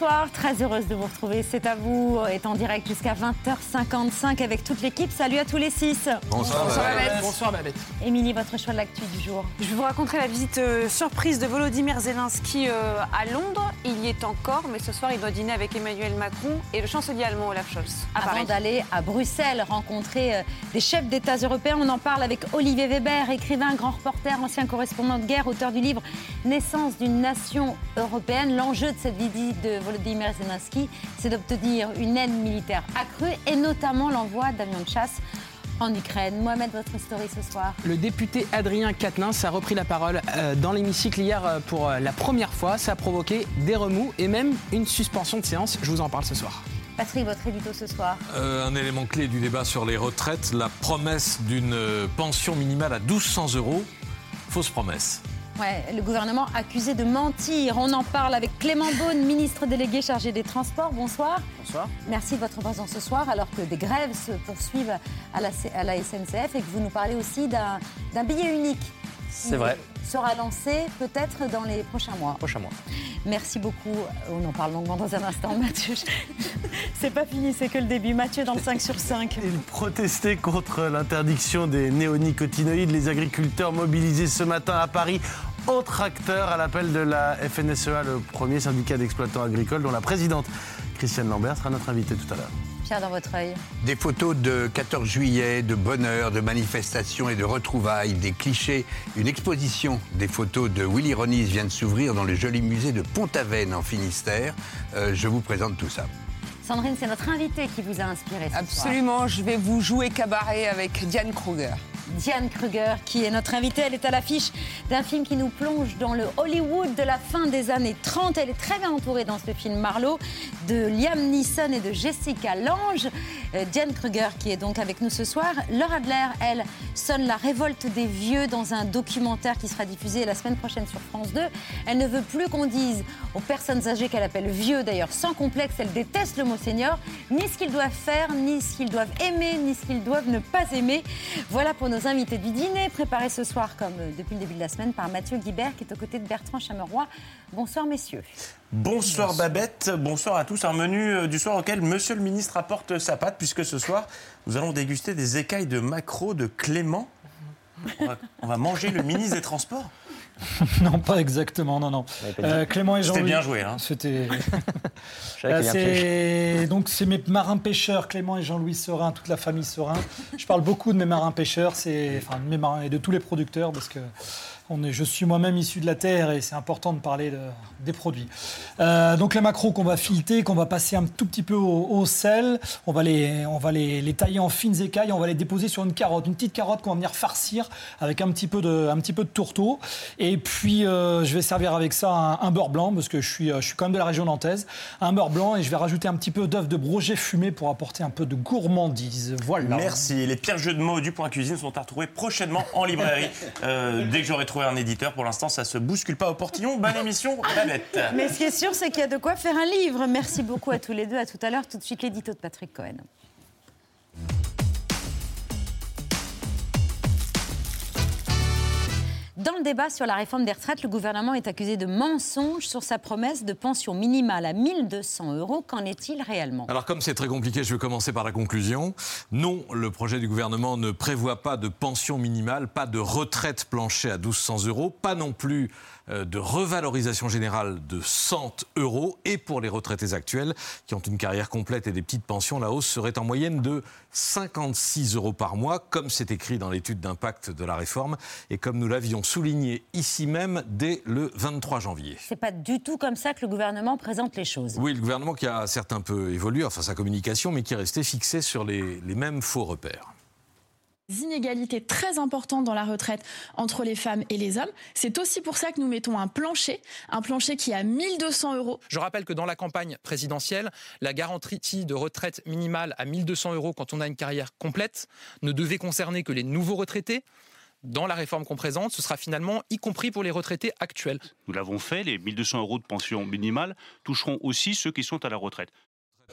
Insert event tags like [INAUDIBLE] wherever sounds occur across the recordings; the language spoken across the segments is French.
Bonsoir, très heureuse de vous retrouver. C'est à vous, est en direct jusqu'à 20h55 avec toute l'équipe. Salut à tous les six. Bonsoir, Babette. Bonsoir Babette. Émilie, votre choix de l'actu du jour. Je vais vous raconter la visite euh, surprise de Volodymyr Zelensky euh, à Londres. Il y est encore, mais ce soir, il doit dîner avec Emmanuel Macron et le chancelier allemand Olaf Scholz. À Avant d'aller à Bruxelles rencontrer euh, des chefs d'État européens, on en parle avec Olivier Weber, écrivain, grand reporter, ancien correspondant de guerre, auteur du livre Naissance d'une nation européenne. L'enjeu de cette visite de Volodymyr Zelensky, c'est d'obtenir une aide militaire accrue et notamment l'envoi d'avions de chasse en Ukraine. Mohamed, votre story ce soir. Le député Adrien Quatennens a repris la parole euh, dans l'hémicycle hier euh, pour euh, la première fois. Ça a provoqué des remous et même une suspension de séance. Je vous en parle ce soir. Patrick, votre édito ce soir Un élément clé du débat sur les retraites, la promesse d'une pension minimale à 1200 euros. Fausse promesse le gouvernement accusé de mentir. On en parle avec Clément Beaune, ministre délégué chargé des Transports. Bonsoir. Bonsoir. Merci de votre présence ce soir, alors que des grèves se poursuivent à la, à la SNCF et que vous nous parlez aussi d'un billet unique. C'est vrai. Sera lancé peut-être dans les prochains mois. Prochains mois. Merci beaucoup. On en parle longuement dans un instant, Mathieu. [LAUGHS] c'est pas fini, c'est que le début. Mathieu dans le 5 sur 5. Il protestait contre l'interdiction des néonicotinoïdes. Les agriculteurs mobilisés ce matin à Paris autre acteur à l'appel de la FNSEA, le premier syndicat d'exploitants agricoles, dont la présidente Christiane Lambert sera notre invitée tout à l'heure. Pierre, dans votre œil. Des photos de 14 juillet, de bonheur, de manifestations et de retrouvailles, des clichés. Une exposition des photos de Willy Ronis vient de s'ouvrir dans le joli musée de Pont-Aven en Finistère. Euh, je vous présente tout ça. Sandrine, c'est notre invité qui vous a inspiré. Ce Absolument, je vais vous jouer cabaret avec Diane Kruger. Diane Kruger, qui est notre invitée. Elle est à l'affiche d'un film qui nous plonge dans le Hollywood de la fin des années 30. Elle est très bien entourée dans ce film Marlowe de Liam Neeson et de Jessica Lange. Euh, Diane Kruger, qui est donc avec nous ce soir. Laura Adler, elle, sonne la révolte des vieux dans un documentaire qui sera diffusé la semaine prochaine sur France 2. Elle ne veut plus qu'on dise aux personnes âgées qu'elle appelle vieux, d'ailleurs sans complexe. Elle déteste le mot senior, ni ce qu'ils doivent faire, ni ce qu'ils doivent aimer, ni ce qu'ils doivent ne pas aimer. Voilà pour nos invités du dîner, préparé ce soir, comme euh, depuis le début de la semaine, par Mathieu Guibert, qui est aux côtés de Bertrand Chameroy. Bonsoir, messieurs. Bonsoir, Babette, bonsoir à tous. Un menu euh, du soir auquel Monsieur le ministre apporte sa patte, puisque ce soir, nous allons déguster des écailles de maquereau de Clément. On va, manger le ministre des Transports [LAUGHS] non, pas exactement, non, non. Euh, Clément et Jean. C'était bien joué, hein. C'était. [LAUGHS] Euh, donc c'est mes marins pêcheurs, Clément et Jean-Louis Sorin, toute la famille Sorin. Je parle beaucoup de mes marins pêcheurs, c'est enfin de mes marins et de tous les producteurs parce que je suis moi-même issu de la terre et c'est important de parler des produits. Euh, donc les macros qu'on va fileter, qu'on va passer un tout petit peu au, sel, on va, les, on va les, tailler en fines écailles, on va les déposer sur une carotte, une petite carotte qu'on va venir farcir avec un petit peu de, un petit peu de tourteau. Et puis euh, je vais servir avec ça un, beurre blanc parce que je suis, je suis quand même de la région nantaise. Un beurre blanc et je vais rajouter un petit peu d'œuf de brogé fumé pour apporter un peu de gourmandise. Voilà. Merci. Les pires jeux de mots du point cuisine sont à retrouver prochainement en librairie. Euh, dès que j'aurai trouvé un éditeur. Pour l'instant, ça se bouscule pas au portillon. Bonne [LAUGHS] émission, Babette. Mais ce qui est sûr, c'est qu'il y a de quoi faire un livre. Merci beaucoup à tous les deux. À tout à l'heure. Tout de suite, l'édito de Patrick Cohen. Dans le débat sur la réforme des retraites, le gouvernement est accusé de mensonge sur sa promesse de pension minimale à 1200 euros. Qu'en est-il réellement? Alors comme c'est très compliqué, je vais commencer par la conclusion. Non, le projet du gouvernement ne prévoit pas de pension minimale, pas de retraite planchée à 1200 euros, pas non plus de revalorisation générale de 100 euros. Et pour les retraités actuels qui ont une carrière complète et des petites pensions, la hausse serait en moyenne de 56 euros par mois, comme c'est écrit dans l'étude d'impact de la réforme et comme nous l'avions souligné ici même dès le 23 janvier. C'est pas du tout comme ça que le gouvernement présente les choses. Oui, le gouvernement qui a certes un peu évolué, enfin sa communication, mais qui est resté fixé sur les, les mêmes faux repères. Inégalités très importantes dans la retraite entre les femmes et les hommes. C'est aussi pour ça que nous mettons un plancher, un plancher qui est à 1200 euros. Je rappelle que dans la campagne présidentielle, la garantie de retraite minimale à 1200 euros quand on a une carrière complète ne devait concerner que les nouveaux retraités. Dans la réforme qu'on présente, ce sera finalement y compris pour les retraités actuels. Nous l'avons fait, les 1200 euros de pension minimale toucheront aussi ceux qui sont à la retraite.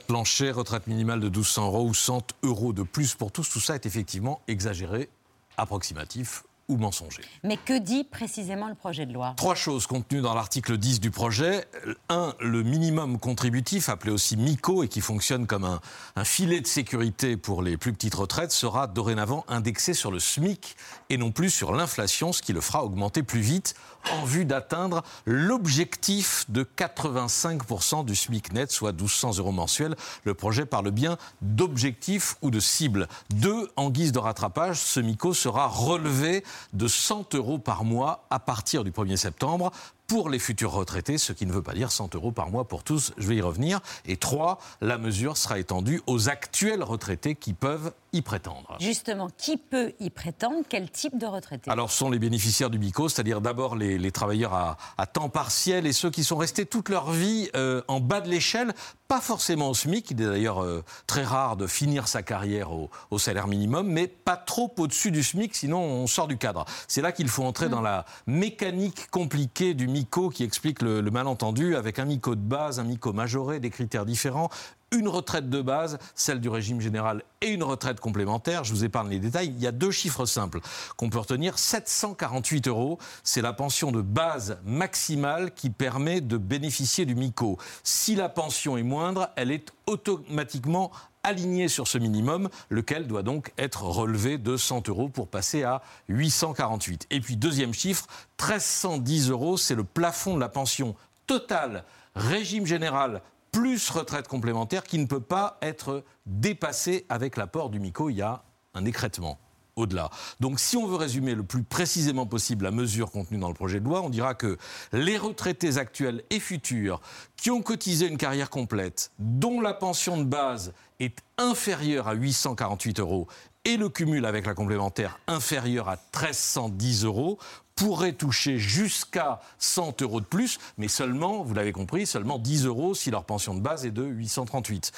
Plancher, retraite minimale de 1200 euros ou 100 euros de plus pour tous, tout ça est effectivement exagéré, approximatif ou mensonger. Mais que dit précisément le projet de loi? Trois choses contenues dans l'article 10 du projet. Un, le minimum contributif, appelé aussi MICO et qui fonctionne comme un, un, filet de sécurité pour les plus petites retraites, sera dorénavant indexé sur le SMIC et non plus sur l'inflation, ce qui le fera augmenter plus vite en vue d'atteindre l'objectif de 85% du SMIC net, soit 1200 euros mensuels. Le projet parle bien d'objectif ou de cible. Deux, en guise de rattrapage, ce MICO sera relevé de 100 euros par mois à partir du 1er septembre pour les futurs retraités, ce qui ne veut pas dire 100 euros par mois pour tous, je vais y revenir. Et trois, la mesure sera étendue aux actuels retraités qui peuvent y prétendre. Justement, qui peut y prétendre? Quel type de retraités Alors, ce sont les bénéficiaires du MICO, c'est-à-dire d'abord les, les, travailleurs à, à, temps partiel et ceux qui sont restés toute leur vie euh, en bas de l'échelle, pas forcément au SMIC, il est d'ailleurs euh, très rare de finir sa carrière au, au, salaire minimum, mais pas trop au-dessus du SMIC, sinon on sort du cadre. C'est là qu'il faut entrer mmh. dans la mécanique compliquée du MICO qui explique le, le, malentendu, avec un MICO de base, un MICO majoré, des critères différents, une retraite de base, celle du régime général, et une retraite complémentaire. Je vous épargne les détails. Il y a deux chiffres simples qu'on peut retenir. 748 euros, c'est la pension de base maximale qui permet de bénéficier du MICO. Si la pension est moindre, elle est automatiquement alignée sur ce minimum, lequel doit donc être relevé de 100 euros pour passer à 848. Et puis deuxième chiffre, 1310 euros, c'est le plafond de la pension totale régime général plus retraite complémentaire qui ne peut pas être dépassé avec l'apport du MICO. Il y a un écrètement au-delà. Donc si on veut résumer le plus précisément possible la mesure contenue dans le projet de loi, on dira que les retraités actuels et futurs qui ont cotisé une carrière complète, dont la pension de base est inférieure à 848 euros et le cumul avec la complémentaire inférieur à 1310 euros pourraient toucher jusqu'à 100 euros de plus, mais seulement, vous l'avez compris, seulement 10 euros si leur pension de base est de 838.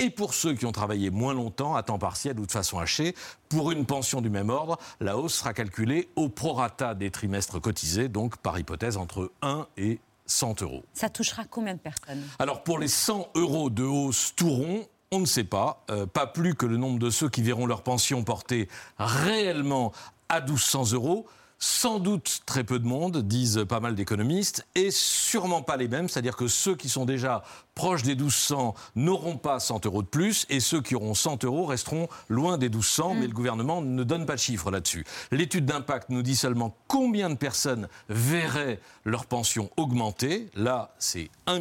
Et pour ceux qui ont travaillé moins longtemps, à temps partiel ou de façon hachée, pour une pension du même ordre, la hausse sera calculée au prorata des trimestres cotisés, donc par hypothèse entre 1 et 100 euros. Ça touchera combien de personnes? Alors pour les 100 euros de hausse tout rond, on ne sait pas, euh, pas plus que le nombre de ceux qui verront leur pension portée réellement à 1200 euros. Sans doute très peu de monde, disent pas mal d'économistes, et sûrement pas les mêmes, c'est-à-dire que ceux qui sont déjà proches des 1200 n'auront pas 100 euros de plus, et ceux qui auront 100 euros resteront loin des 1200, mm. mais le gouvernement ne donne pas de chiffres là-dessus. L'étude d'impact nous dit seulement combien de personnes verraient leur pension augmenter. Là, c'est 1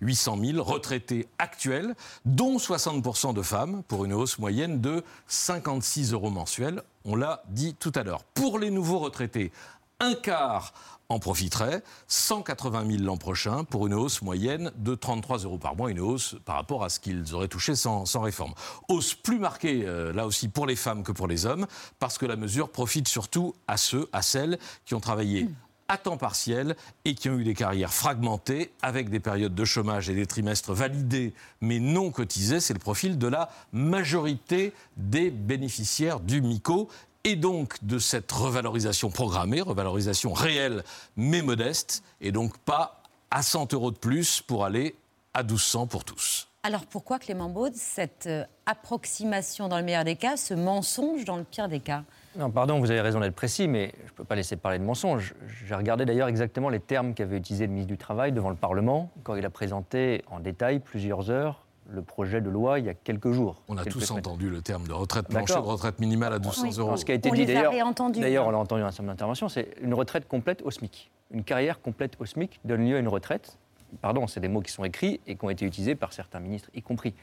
800 000 retraités actuels, dont 60% de femmes, pour une hausse moyenne de 56 euros mensuels on l'a dit tout à l'heure. Pour les nouveaux retraités, un quart en profiterait, 180 000 l'an prochain, pour une hausse moyenne de 33 euros par mois, une hausse par rapport à ce qu'ils auraient touché sans, réforme. Hausse plus marquée, euh, là aussi, pour les femmes que pour les hommes, parce que la mesure profite surtout à ceux, à celles qui ont travaillé à temps partiel et qui ont eu des carrières fragmentées avec des périodes de chômage et des trimestres validés mais non cotisés. C'est le profil de la majorité des bénéficiaires du MICO et donc de cette revalorisation programmée, revalorisation réelle mais modeste, et donc pas à 100 euros de plus pour aller à 1200 pour tous. Alors pourquoi Clément Baud, cette euh, approximation dans le meilleur des cas, ce mensonge dans le pire des cas? Non, pardon, vous avez raison d'être précis, mais je ne peux pas laisser parler de mensonge. J'ai regardé d'ailleurs exactement les termes qu'avait utilisé le ministre du Travail devant le Parlement quand il a présenté en détail plusieurs heures le projet de loi il y a quelques jours. On a tous entendu le terme de retraite plancher, de retraite minimale à 1200 oui. euros. Ce qui a été on dit d'ailleurs, d'ailleurs on l'a entendu dans un certain d'intervention, c'est une retraite complète au SMIC. Une carrière complète au SMIC donne lieu à une retraite. Pardon, c'est des mots qui sont écrits et qui ont été utilisés par certains ministres, y compris.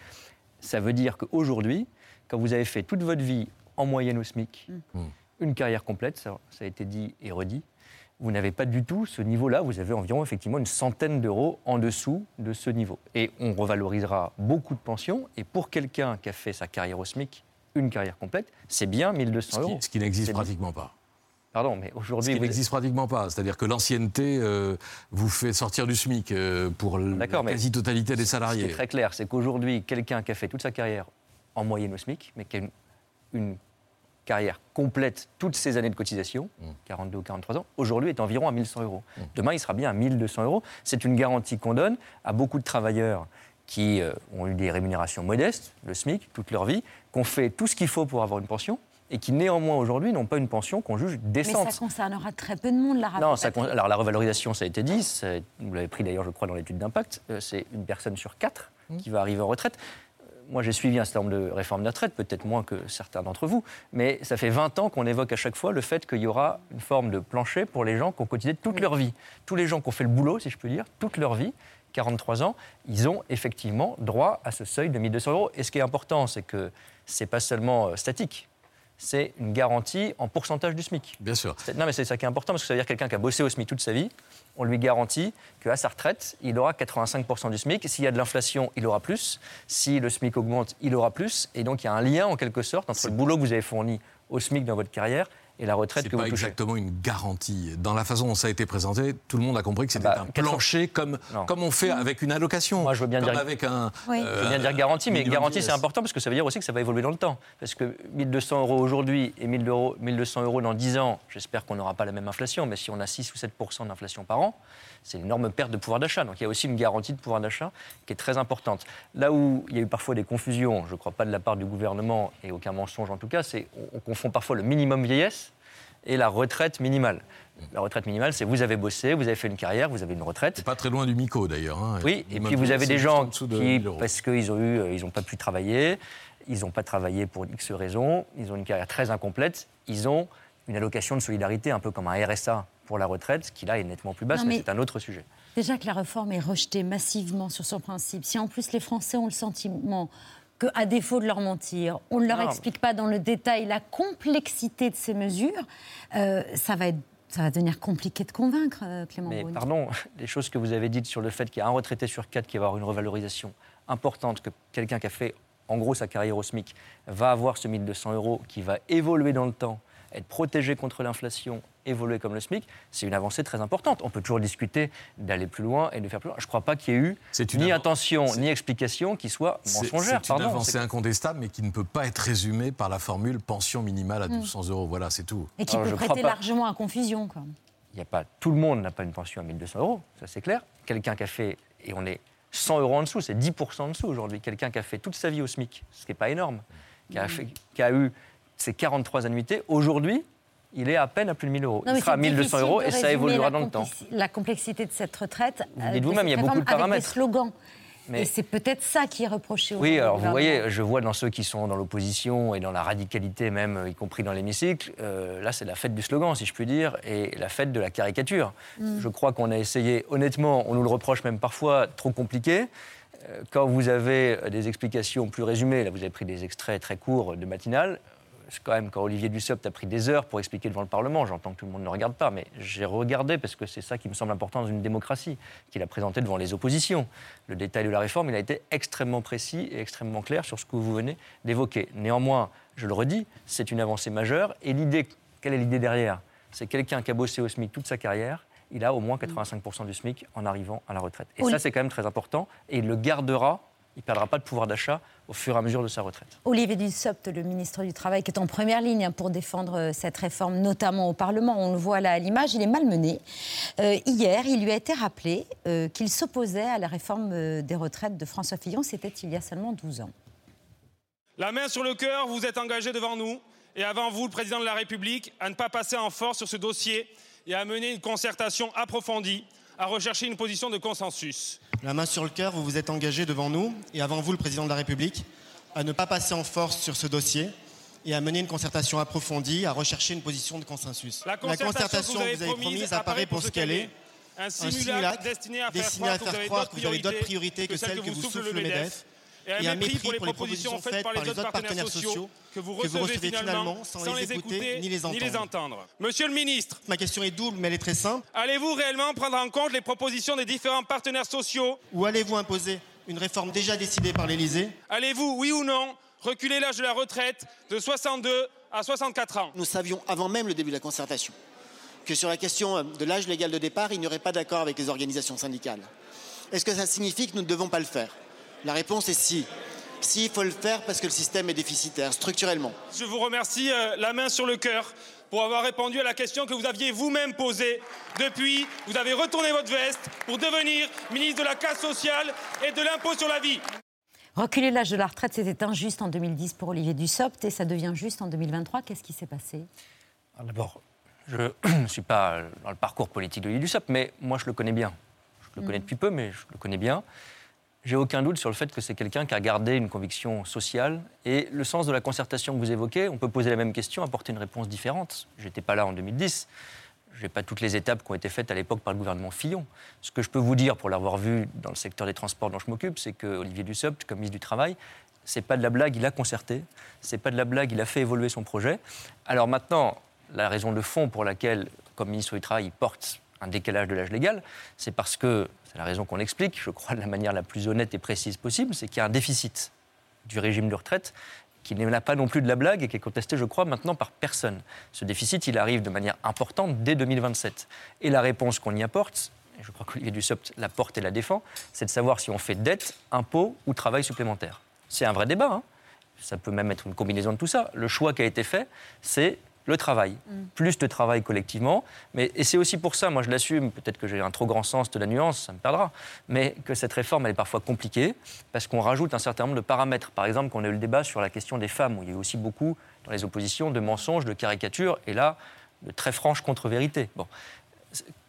Ça veut dire qu'aujourd'hui, quand vous avez fait toute votre vie en moyenne au SMIC, mmh une carrière complète, ça, ça a été dit et redit. Vous n'avez pas du tout ce niveau-là, vous avez environ effectivement une centaine d'euros en dessous de ce niveau. Et on revalorisera beaucoup de pensions, et pour quelqu'un qui a fait sa carrière au SMIC, une carrière complète, c'est bien 1200 Ce euros. qui, ce qui n'existe pratiquement pas. Pardon, mais Ce aujourd'hui, qui vous- n'existe pratiquement pas. C'est-à-dire que l'ancienneté euh, vous fait sortir du SMIC euh, pour la quasi-totalité des ce qui salariés. est très clair, c'est qu'aujourd'hui, quelqu'un qui a fait toute sa carrière en moyenne au SMIC, mais qui a une, une carrière complète, toutes ses années de cotisation, Mm. 42 ou 43 ans, aujourd'hui est environ à 1100 euros. Demain, il sera bien à 1200 euros. C'est une garantie qu'on donne à beaucoup de travailleurs qui euh, ont eu des rémunérations modestes, le SMIC, toute leur vie, qu'on fait tout ce qu'il faut pour avoir une pension et qui néanmoins aujourd'hui n'ont pas une pension qu'on juge Mais décente. ça concernera très peu de monde, la Non, ça con- alors la revalorisation, ça a été dit, vous l'avez pris d'ailleurs, je crois, dans l'étude d'impact, euh, c'est une personne sur quatre qui va arriver en retraite. Moi, j'ai suivi un certain nombre de réformes de retraite, peut-être moins que certains d'entre vous, mais ça fait 20 ans qu'on évoque à chaque fois le fait qu'il y aura une forme de plancher pour les gens qui ont cotisé toute leur vie. Tous les gens qui ont fait le boulot, si je peux dire, toute leur vie, 43 ans, ils ont effectivement droit à ce seuil de 1200 euros. Et ce qui est important, c'est que c'est pas seulement euh, statique, c'est une garantie en pourcentage du SMIC. Bien sûr. Non, mais c'est ça qui est important, parce que ça veut dire que quelqu'un qui a bossé au SMIC toute sa vie, on lui garantit qu'à sa retraite, il aura 85% du SMIC. S'il y a de l'inflation, il aura plus. Si le SMIC augmente, il aura plus. Et donc, il y a un lien, en quelque sorte, entre le boulot que vous avez fourni au SMIC dans votre carrière et la retraite C'est que vous pas exactement une garantie. Dans la façon dont ça a été présenté, tout le monde a compris que c'était bah, un 80 plancher comme, Non. comme on fait avec une allocation. Moi, je veux bien dire- avec un. Oui. Je veux bien dire garantie, mais garantie, c'est important parce que ça veut dire aussi que ça va évoluer dans le temps. Parce que 1200 euros aujourd'hui et 1000 euros- 1200 euros dans 10 ans, j'espère qu'on n'aura pas la même inflation, mais si on a 6 ou 7% d'inflation par an, c'est une énorme perte de pouvoir d'achat. Donc il y a aussi une garantie de pouvoir d'achat qui est très importante. Là où il y a eu parfois des confusions, je ne crois pas de la part du gouvernement et aucun mensonge en tout cas, c'est on, on confond parfois le minimum vieillesse et la retraite minimale. La retraite minimale, c'est vous avez bossé, vous avez fait une carrière, vous avez une retraite. Pas très loin du MICO d'ailleurs. hein. Oui, et puis vous avez des gens de qui, 1000 euros. parce qu'ils ont eu, euh, ils n'ont pas pu travailler, ils n'ont pas travaillé pour X raisons, ils ont une carrière très incomplète, ils ont une allocation de solidarité, un peu comme un RSA pour la retraite, qui là est nettement plus basse, Non, mais, mais- c'est un autre sujet. Déjà que la réforme est rejetée massivement sur son principe, si en plus les Français ont le sentiment qu'à défaut de leur mentir, on ne leur Non. explique pas dans le détail la complexité de ces mesures, euh, ça, va être, ça va devenir compliqué de convaincre, euh, Clément Mais pardon, [LAUGHS] les choses que vous avez dites sur le fait qu'il y a un retraité sur quatre qui va avoir une revalorisation importante, que quelqu'un qui a fait en gros sa carrière au SMIC va avoir ce 1200 euros qui va évoluer dans le temps, être protégé contre l'inflation, évoluer comme le SMIC, c'est une avancée très importante. On peut toujours discuter d'aller plus loin et de faire plus loin. Je ne crois pas qu'il y ait eu ni c'est- ni explication qui soit mensongère. c'est une Pardon, avancée incontestable, mais qui ne peut pas être résumée par la formule pension minimale à Hmm. 1200 euros. Voilà, c'est tout. Et qui Alors, peut prêter largement à confusion. Quoi. Il y a pas, tout le monde n'a pas une pension à 1200 euros, ça c'est clair. Quelqu'un qui a fait, et on est 100 euros en dessous, c'est 10% en dessous aujourd'hui. Quelqu'un qui a fait toute sa vie au SMIC, ce qui n'est pas énorme, qui a, fait- qui a eu ses 43 annuités, aujourd'hui, il est à peine à plus de 1000 euros. Non, il sera à c'est 1200 difficile euros et ça évoluera dans le temps. La complexité de cette retraite. Vous euh, dites vous-même, il y a beaucoup de paramètres. slogans. Mais- Et c'est peut-être ça qui est reproché Oui, alors vous voyez, je vois dans ceux qui sont dans l'opposition et dans la radicalité même, y compris dans l'hémicycle, euh, là c'est la fête du slogan, si je puis dire, et la fête de la caricature. Mm. Je crois qu'on a essayé, honnêtement, on nous le reproche même parfois, trop compliqué. Euh, Quand vous avez des explications plus résumées, là vous avez pris des extraits très courts de matinale, quand même quand Olivier Dussopt a pris des heures pour expliquer devant le Parlement, j'entends que tout le monde ne regarde pas, mais j'ai regardé parce que c'est ça qui me semble important dans une démocratie, qu'il a présenté devant les oppositions. Le détail de la réforme, il a été extrêmement précis et extrêmement clair sur ce que vous venez d'évoquer. Néanmoins, je le redis, c'est une avancée majeure. Et l'idée, quelle est l'idée derrière? C'est quelqu'un qui a bossé au SMIC toute sa carrière, il a au moins 85% du SMIC en arrivant à la retraite. Et Oui. ça, c'est quand même très important. Et il le gardera, il ne perdra pas de pouvoir d'achat au fur et à mesure de sa retraite. Olivier Dussopt, le ministre du Travail, qui est en première ligne hein, pour défendre euh, cette réforme, notamment au Parlement, on le voit là à l'image, il est malmené. Euh, hier, il lui a été rappelé euh, qu'il s'opposait à la réforme des retraites de François Fillon. C'était il y a seulement 12 ans. La main sur le cœur, vous êtes engagé devant nous et avant vous, le président de la République, à ne pas passer en force sur ce dossier et à mener une concertation approfondie, à rechercher une position de consensus. La main sur le cœur, vous vous êtes engagé devant nous et avant vous, le président de la République, à ne pas passer en force sur ce dossier et à mener une concertation approfondie, à rechercher une position de consensus. La concertation, que vous avez promise apparaît pour ce qu'elle est. Un simulacre simulacre destiné à faire croire que vous avez d'autres priorités que celles que vous souffle le MEDEF et un mépris pour les propositions faites par les autres partenaires sociaux que vous recevez finalement sans les écouter ni les entendre. Monsieur le ministre, Ma question est double, mais elle est très simple. allez-vous réellement prendre en compte les propositions des différents partenaires sociaux? Ou allez-vous imposer une réforme déjà décidée par l'Élysée? Allez-vous, oui ou non, reculer l'âge de la retraite de 62 à 64 ans? Nous savions avant même le début de la concertation que sur la question de l'âge légal de départ, il n'y aurait pas d'accord avec les organisations syndicales. Est-ce que ça signifie que nous ne devons pas le faire? La réponse est si. Si, il faut le faire parce que le système est déficitaire structurellement. Je vous remercie euh, la main sur le cœur pour avoir répondu à la question que vous aviez vous-même posée. Depuis, vous avez retourné votre veste pour devenir ministre de la casse sociale et de l'impôt sur la vie. Reculer l'âge de la retraite, c'était injuste en 2010 pour Olivier Dussopt et ça devient juste en 2023. Qu'est-ce qui s'est passé? D'abord, je ne suis pas dans le parcours politique de Olivier Dussopt, mais moi je le connais bien. Je le connais Mm. depuis peu, mais je le connais bien. J'ai aucun doute sur le fait que c'est quelqu'un qui a gardé une conviction sociale. Et le sens de la concertation que vous évoquez, on peut poser la même question, apporter une réponse différente. J'étais pas là en 2010. Je n'ai pas toutes les étapes qui ont été faites à l'époque par le gouvernement Fillon. Ce que je peux vous dire, pour l'avoir vu dans le secteur des transports dont je m'occupe, c'est que Olivier Dussopt, comme ministre du Travail, c'est pas de la blague, il a concerté. C'est pas de la blague, il a fait évoluer son projet. Alors maintenant, la raison de fond pour laquelle, comme ministre du Travail, il porte un décalage de l'âge légal, c'est parce que, c'est la raison qu'on explique, je crois de la manière la plus honnête et précise possible, c'est qu'il y a un déficit du régime de retraite qui n'est pas non plus de la blague et qui est contesté, je crois, maintenant par personne. Ce déficit, il arrive de manière importante dès 2027. Et la réponse qu'on y apporte, et je crois qu'Olivier Dussopt la porte et la défend, c'est de savoir si on fait dette, impôt ou travail supplémentaire. C'est un vrai débat. hein. Ça peut même être une combinaison de tout ça. Le choix qui a été fait, c'est le travail. Plus de travail collectivement. Mais, et c'est aussi pour ça, moi je l'assume, peut-être que j'ai un trop grand sens de la nuance, ça me perdra, mais que cette réforme, elle est parfois compliquée, parce qu'on rajoute un certain nombre de paramètres. Par exemple, qu'on a eu le débat sur la question des femmes, où il y a eu aussi beaucoup, dans les oppositions, de mensonges, de caricatures, et là, de très franches contre-vérités. Bon.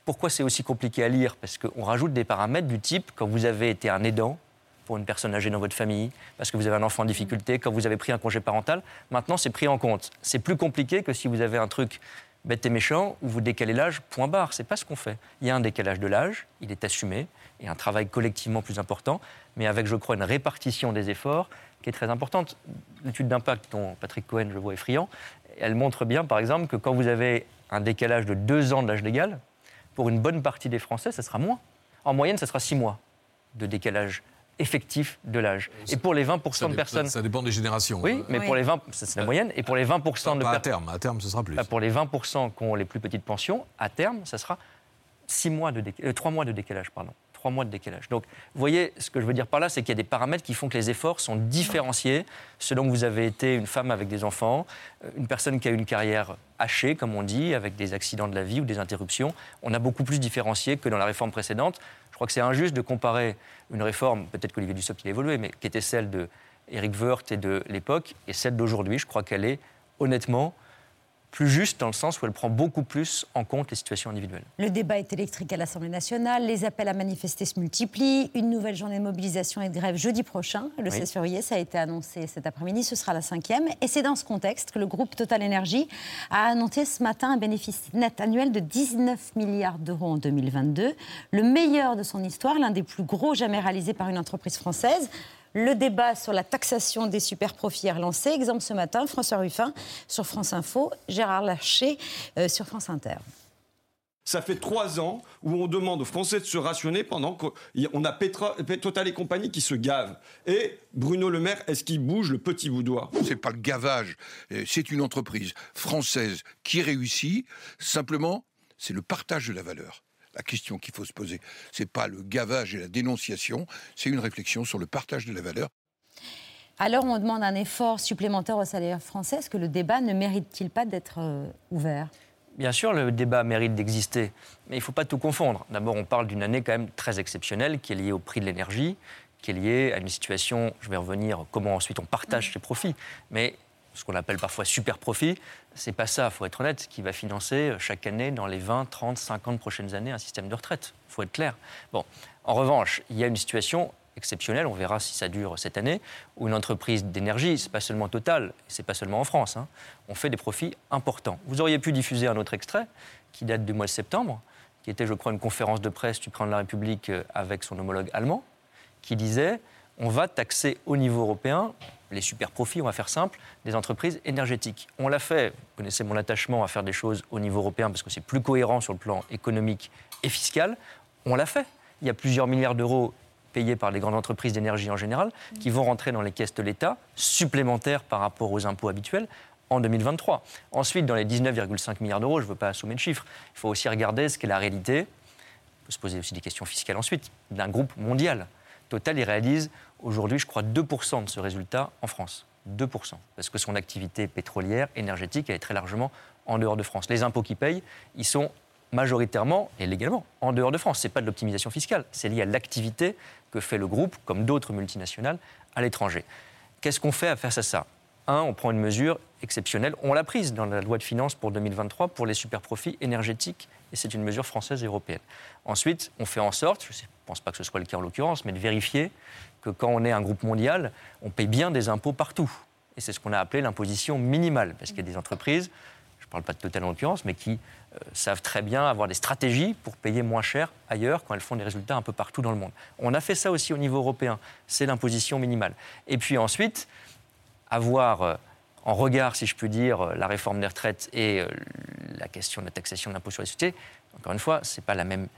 Pourquoi c'est aussi compliqué à lire? Parce qu'on rajoute des paramètres du type, quand vous avez été un aidant, pour une personne âgée dans votre famille, parce que vous avez un enfant en difficulté, quand vous avez pris un congé parental. Maintenant, c'est pris en compte. C'est plus compliqué que si vous avez un truc bête et méchant où vous décalez l'âge, point barre. C'est pas ce qu'on fait. Il y a un décalage de l'âge, il est assumé, et un travail collectivement plus important, mais avec, je crois, une répartition des efforts qui est très importante. L'étude d'impact dont Patrick Cohen, je vois, est friand, elle montre bien, par exemple, que quand vous avez un décalage de deux ans de l'âge légal, pour une bonne partie des Français, ça sera moins. En moyenne, ça sera six mois de décalage effectif de l'âge. Et pour les 20% Ça de personnes... Ça dépend des générations. Oui, mais pour les 20, ça, c'est la moyenne. Et pour les 20% de Pas à terme, à terme, ce sera plus. bah, pour les 20% qui ont les plus petites pensions, à terme, ça sera 6 mois de déca- euh, 3 mois de décalage. Pardon. 3 mois de décalage. Donc, vous voyez, ce que je veux dire par là, c'est qu'il y a des paramètres qui font que les efforts sont différenciés selon que vous avez été une femme avec des enfants, euh, une personne qui a eu une carrière hachée, comme on dit, avec des accidents de la vie ou des interruptions. On a beaucoup plus différencié que dans la réforme précédente. Crois que c'est injuste de comparer une réforme, peut-être qu'Olivier Dussopt a évolué, mais qui était celle de Éric Woerth et de l'époque, et celle d'aujourd'hui. Je crois qu'elle est, honnêtement, plus juste dans le sens où elle prend beaucoup plus en compte les situations individuelles. Le débat est électrique à l'Assemblée nationale, les appels à manifester se multiplient, une nouvelle journée de mobilisation et de grève jeudi prochain, le Oui. 16 février, ça a été annoncé cet après-midi, ce sera la cinquième. Et c'est dans ce contexte que le groupe Total Energy a annoncé ce matin un bénéfice net annuel de 19 milliards d'euros en 2022, le meilleur de son histoire, l'un des plus gros jamais réalisés par une entreprise française. Le débat sur la taxation des super-profits est relancé. Exemple ce matin, François Ruffin sur France Info, Gérard Larcher euh, sur France Inter. Ça fait trois ans où on demande aux Français de se rationner pendant qu'on a Petra- Total et compagnie qui se gavent. Et Bruno Le Maire, est-ce qu'il bouge le petit bout doigt? C'est pas le gavage, euh, c'est une entreprise française qui réussit. Simplement, c'est le partage de la valeur. La question qu'il faut se poser, c'est pas le gavage et la dénonciation, c'est une réflexion sur le partage de la valeur. Alors on demande un effort supplémentaire aux salaires français. Est-ce que le débat ne mérite-t-il pas d'être euh, ouvert? Bien sûr, le débat mérite d'exister, mais il ne faut pas tout confondre. D'abord, on parle d'une année quand même très exceptionnelle qui est liée au prix de l'énergie, qui est liée à une situation, je vais revenir, comment ensuite on partage ses profits, mais ce qu'on appelle parfois super profit, c'est pas ça, il faut être honnête, qui va financer euh, chaque année dans les 20, 30, 50 prochaines années un système de retraite. Il faut être clair. Bon, en revanche, il y a une situation exceptionnelle, on verra si ça dure cette année, où une entreprise d'énergie, c'est pas seulement Total, c'est pas seulement en France, hein, on fait des profits importants. Vous auriez pu diffuser un autre extrait qui date du mois de septembre, qui était, je crois, une conférence de presse du président de la République euh, avec son homologue allemand, qui disait on va taxer au niveau européen les super profits, on va faire simple, des entreprises énergétiques. On l'a fait, vous connaissez mon attachement à faire des choses au niveau européen parce que c'est plus cohérent sur le plan économique et fiscal. On l'a fait. Il y a plusieurs milliards d'euros payés par les grandes entreprises d'énergie en général, qui vont rentrer dans les caisses de l'État, supplémentaires par rapport aux impôts habituels, en 2023. Ensuite, dans les 19,5 milliards d'euros, je ne veux pas assommer le chiffre, il faut aussi regarder ce qu'est la réalité, on peut se poser aussi des questions fiscales ensuite, d'un groupe mondial. Total, il réalise aujourd'hui, je crois, 2% de ce résultat en France. 2%. Parce que son activité pétrolière, énergétique, elle est très largement en dehors de France. Les impôts qu'il paye, ils sont majoritairement et légalement en dehors de France. Ce n'est pas de l'optimisation fiscale, c'est lié à l'activité que fait le groupe, comme d'autres multinationales, à l'étranger. Qu'est-ce qu'on fait à faire ça, ça? Un, on prend une mesure exceptionnelle. On l'a prise dans la loi de finances pour 2023 pour les superprofits énergétiques, et c'est une mesure française et européenne. Ensuite, on fait en sorte, je ne pense pas que ce soit le cas en l'occurrence, mais de vérifier que quand on est un groupe mondial, on paye bien des impôts partout. Et c'est ce qu'on a appelé l'imposition minimale, parce qu'il y a des entreprises, je ne parle pas de Total en l'occurrence, mais qui euh, savent très bien avoir des stratégies pour payer moins cher ailleurs quand elles font des résultats un peu partout dans le monde. On a fait ça aussi au niveau européen, c'est l'imposition minimale. Et puis ensuite, avoir euh, en regard, si je puis dire, euh, la réforme des retraites et la question de la taxation de l'impôt sur les sociétés, encore une fois, ce n'est pas la même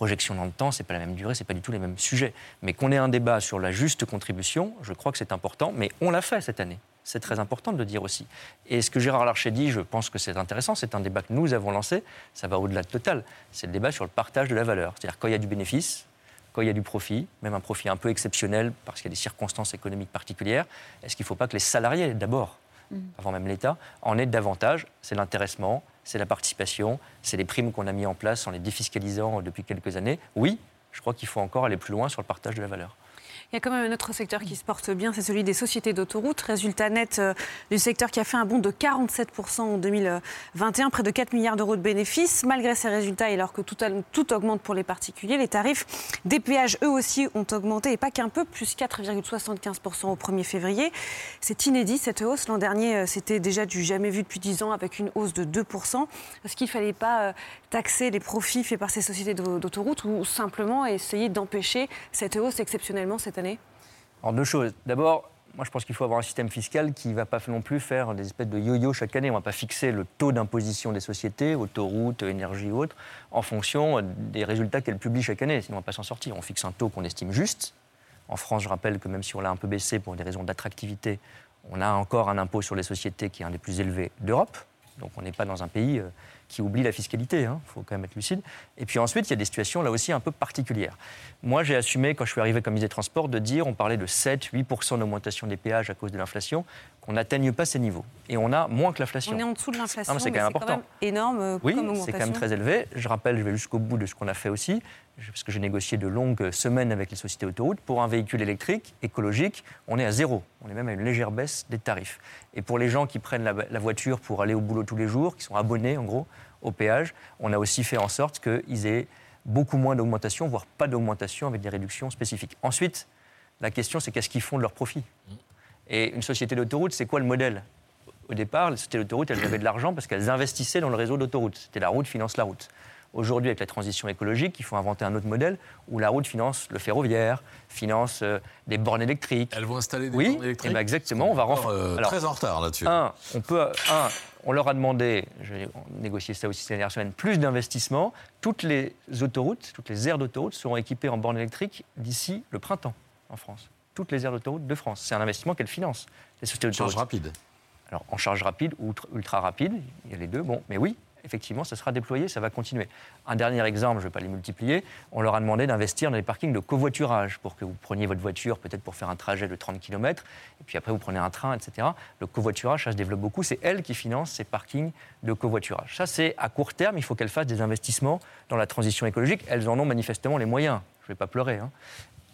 projection dans le temps, c'est pas la même durée, c'est pas du tout les mêmes sujets. Mais qu'on ait un débat sur la juste contribution, je crois que c'est important, mais on l'a fait cette année. C'est très important de le dire aussi. Et ce que Gérard Larcher dit, je pense que c'est intéressant, c'est un débat que nous avons lancé, ça va au-delà de Total, c'est le débat sur le partage de la valeur. C'est-à-dire quand il y a du bénéfice, quand il y a du profit, même un profit un peu exceptionnel parce qu'il y a des circonstances économiques particulières, est-ce qu'il ne faut pas que les salariés, d'abord, mm. avant même l'État, en aient davantage? C'est l'intéressement, c'est la participation, c'est les primes qu'on a mis en place en les défiscalisant depuis quelques années. Oui, je crois qu'il faut encore aller plus loin sur le partage de la valeur. Il y a quand même un autre secteur qui se porte bien, c'est celui des sociétés d'autoroutes. Résultat net euh, du secteur qui a fait un bond de 47% en 2021, près de 4 milliards d'euros de bénéfices. Malgré ces résultats, et alors que tout, augmente pour les particuliers, les tarifs des péages, eux aussi, ont augmenté, et pas qu'un peu, plus 4,75% au 1er février. C'est inédit, cette hausse. L'an dernier, euh, c'était déjà du jamais vu depuis 10 ans, avec une hausse de 2%. Est-ce qu'il ne fallait pas euh, taxer les profits faits par ces sociétés d'autoroutes ou simplement essayer d'empêcher cette hausse exceptionnellement alors deux choses. D'abord, moi je pense qu'il faut avoir un système fiscal qui ne va pas non plus faire des espèces de yo-yo chaque année. On ne va pas fixer le taux d'imposition des sociétés, autoroutes, énergie ou autres, en fonction des résultats qu'elles publient chaque année. Sinon on ne va pas s'en sortir. On fixe un taux qu'on estime juste. En France, je rappelle que même si on l'a un peu baissé pour des raisons d'attractivité, on a encore un impôt sur les sociétés qui est un des plus élevés d'Europe. Donc on n'est pas dans un pays euh, qui oublie la fiscalité, il hein, faut quand même être lucide. Et puis ensuite, il y a des situations là aussi un peu particulières. Moi, j'ai assumé, quand je suis arrivé comme ministre des Transports, de dire, on parlait de 7-8% d'augmentation des péages à cause de l'inflation, qu'on n'atteigne pas ces niveaux. Et on a moins que l'inflation. On est en dessous de l'inflation, c'est quand même important. énorme euh, oui, c'est quand même très élevé. Je rappelle, je vais jusqu'au bout de ce qu'on a fait aussi, parce que j'ai négocié de longues semaines avec les sociétés autoroutes. Pour un véhicule électrique, écologique, on est à zéro. On est même à une légère baisse des tarifs. Et pour les gens qui prennent la voiture pour aller au boulot tous les jours, qui sont abonnés en gros, au péage, on a aussi fait en sorte qu'ils aient beaucoup moins d'augmentation, voire pas d'augmentation avec des réductions spécifiques. Ensuite, la question, c'est qu'est-ce qu'ils font de leur profit Et une société d'autoroute, c'est quoi le modèle? Au départ, les sociétés d'autoroute, elles avaient de l'argent parce qu'elles investissaient dans le réseau d'autoroute. C'était la route finance la route. Aujourd'hui, avec la transition écologique, il faut inventer un autre modèle où la route finance le ferroviaire, finance euh, des bornes électriques. Elles vont installer des bornes eh électriques Oui, ben exactement. On va renforcer. Euh, très en retard là-dessus. Un, on peut, un, on leur a demandé, j'ai négocié ça aussi ces dernières semaines, plus d'investissements. Toutes les autoroutes, toutes les aires d'autoroute seront équipées en bornes électriques d'ici le printemps en France. Toutes les aires d'autoroute de France. C'est un investissement qu'elles financent. Les sociétés Charge rapide. Alors en charge rapide ou ultra rapide, il y a les deux. Bon, mais oui, effectivement, ça sera déployé, ça va continuer. Un dernier exemple, je ne vais pas les multiplier, on leur a demandé d'investir dans des parkings de covoiturage pour que vous preniez votre voiture peut-être pour faire un trajet de 30 km, et puis après vous prenez un train, etc. Le covoiturage, ça se développe beaucoup, c'est elles qui financent ces parkings de covoiturage. Ça, c'est à court terme, il faut qu'elles fassent des investissements dans la transition écologique. Elles en ont manifestement les moyens, je ne vais pas pleurer. Hein.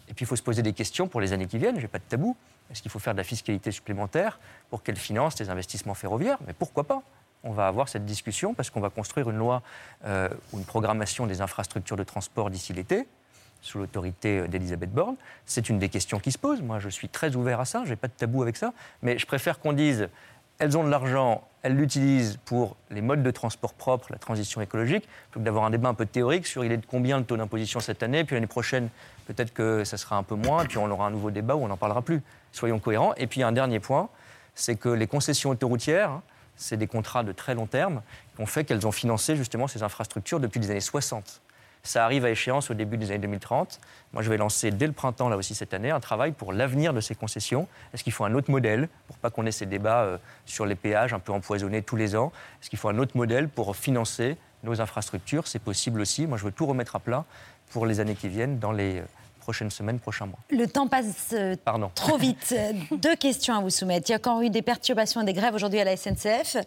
Et puis il faut se poser des questions pour les années qui viennent, je n'ai pas de tabou. Est-ce qu'il faut faire de la fiscalité supplémentaire pour qu'elles financent des investissements ferroviaires? Mais pourquoi pas? On va avoir cette discussion parce qu'on va construire une loi euh, ou une programmation des infrastructures de transport d'ici l'été, sous l'autorité d'Elisabeth Borne. C'est une des questions qui se posent. Moi, je suis très ouvert à ça, je n'ai pas de tabou avec ça. Mais je préfère qu'on dise elles ont de l'argent, elles l'utilisent pour les modes de transport propres, la transition écologique, plutôt que d'avoir un débat un peu théorique sur il est de combien le taux d'imposition cette année, puis l'année prochaine, peut-être que ça sera un peu moins, puis on aura un nouveau débat où on n'en parlera plus. Soyons cohérents. Et puis un dernier point, c'est que les concessions autoroutières, c'est des contrats de très long terme qui ont fait qu'elles ont financé justement ces infrastructures depuis les années 60. Ça arrive à échéance au début des années 2030. Moi, je vais lancer dès le printemps, là aussi cette année, un travail pour l'avenir de ces concessions. Est-ce qu'il faut un autre modèle pour pas qu'on ait ces débats euh, sur les péages un peu empoisonnés tous les ans? Est-ce qu'il faut un autre modèle pour financer nos infrastructures? C'est possible aussi. Moi, je veux tout remettre à plat pour les années qui viennent dans les euh, prochaines semaines, prochains mois. Le temps passe euh, Pardon. trop vite. Euh, Deux questions à vous soumettre. Il y a encore eu des perturbations et des grèves aujourd'hui à la SNCF.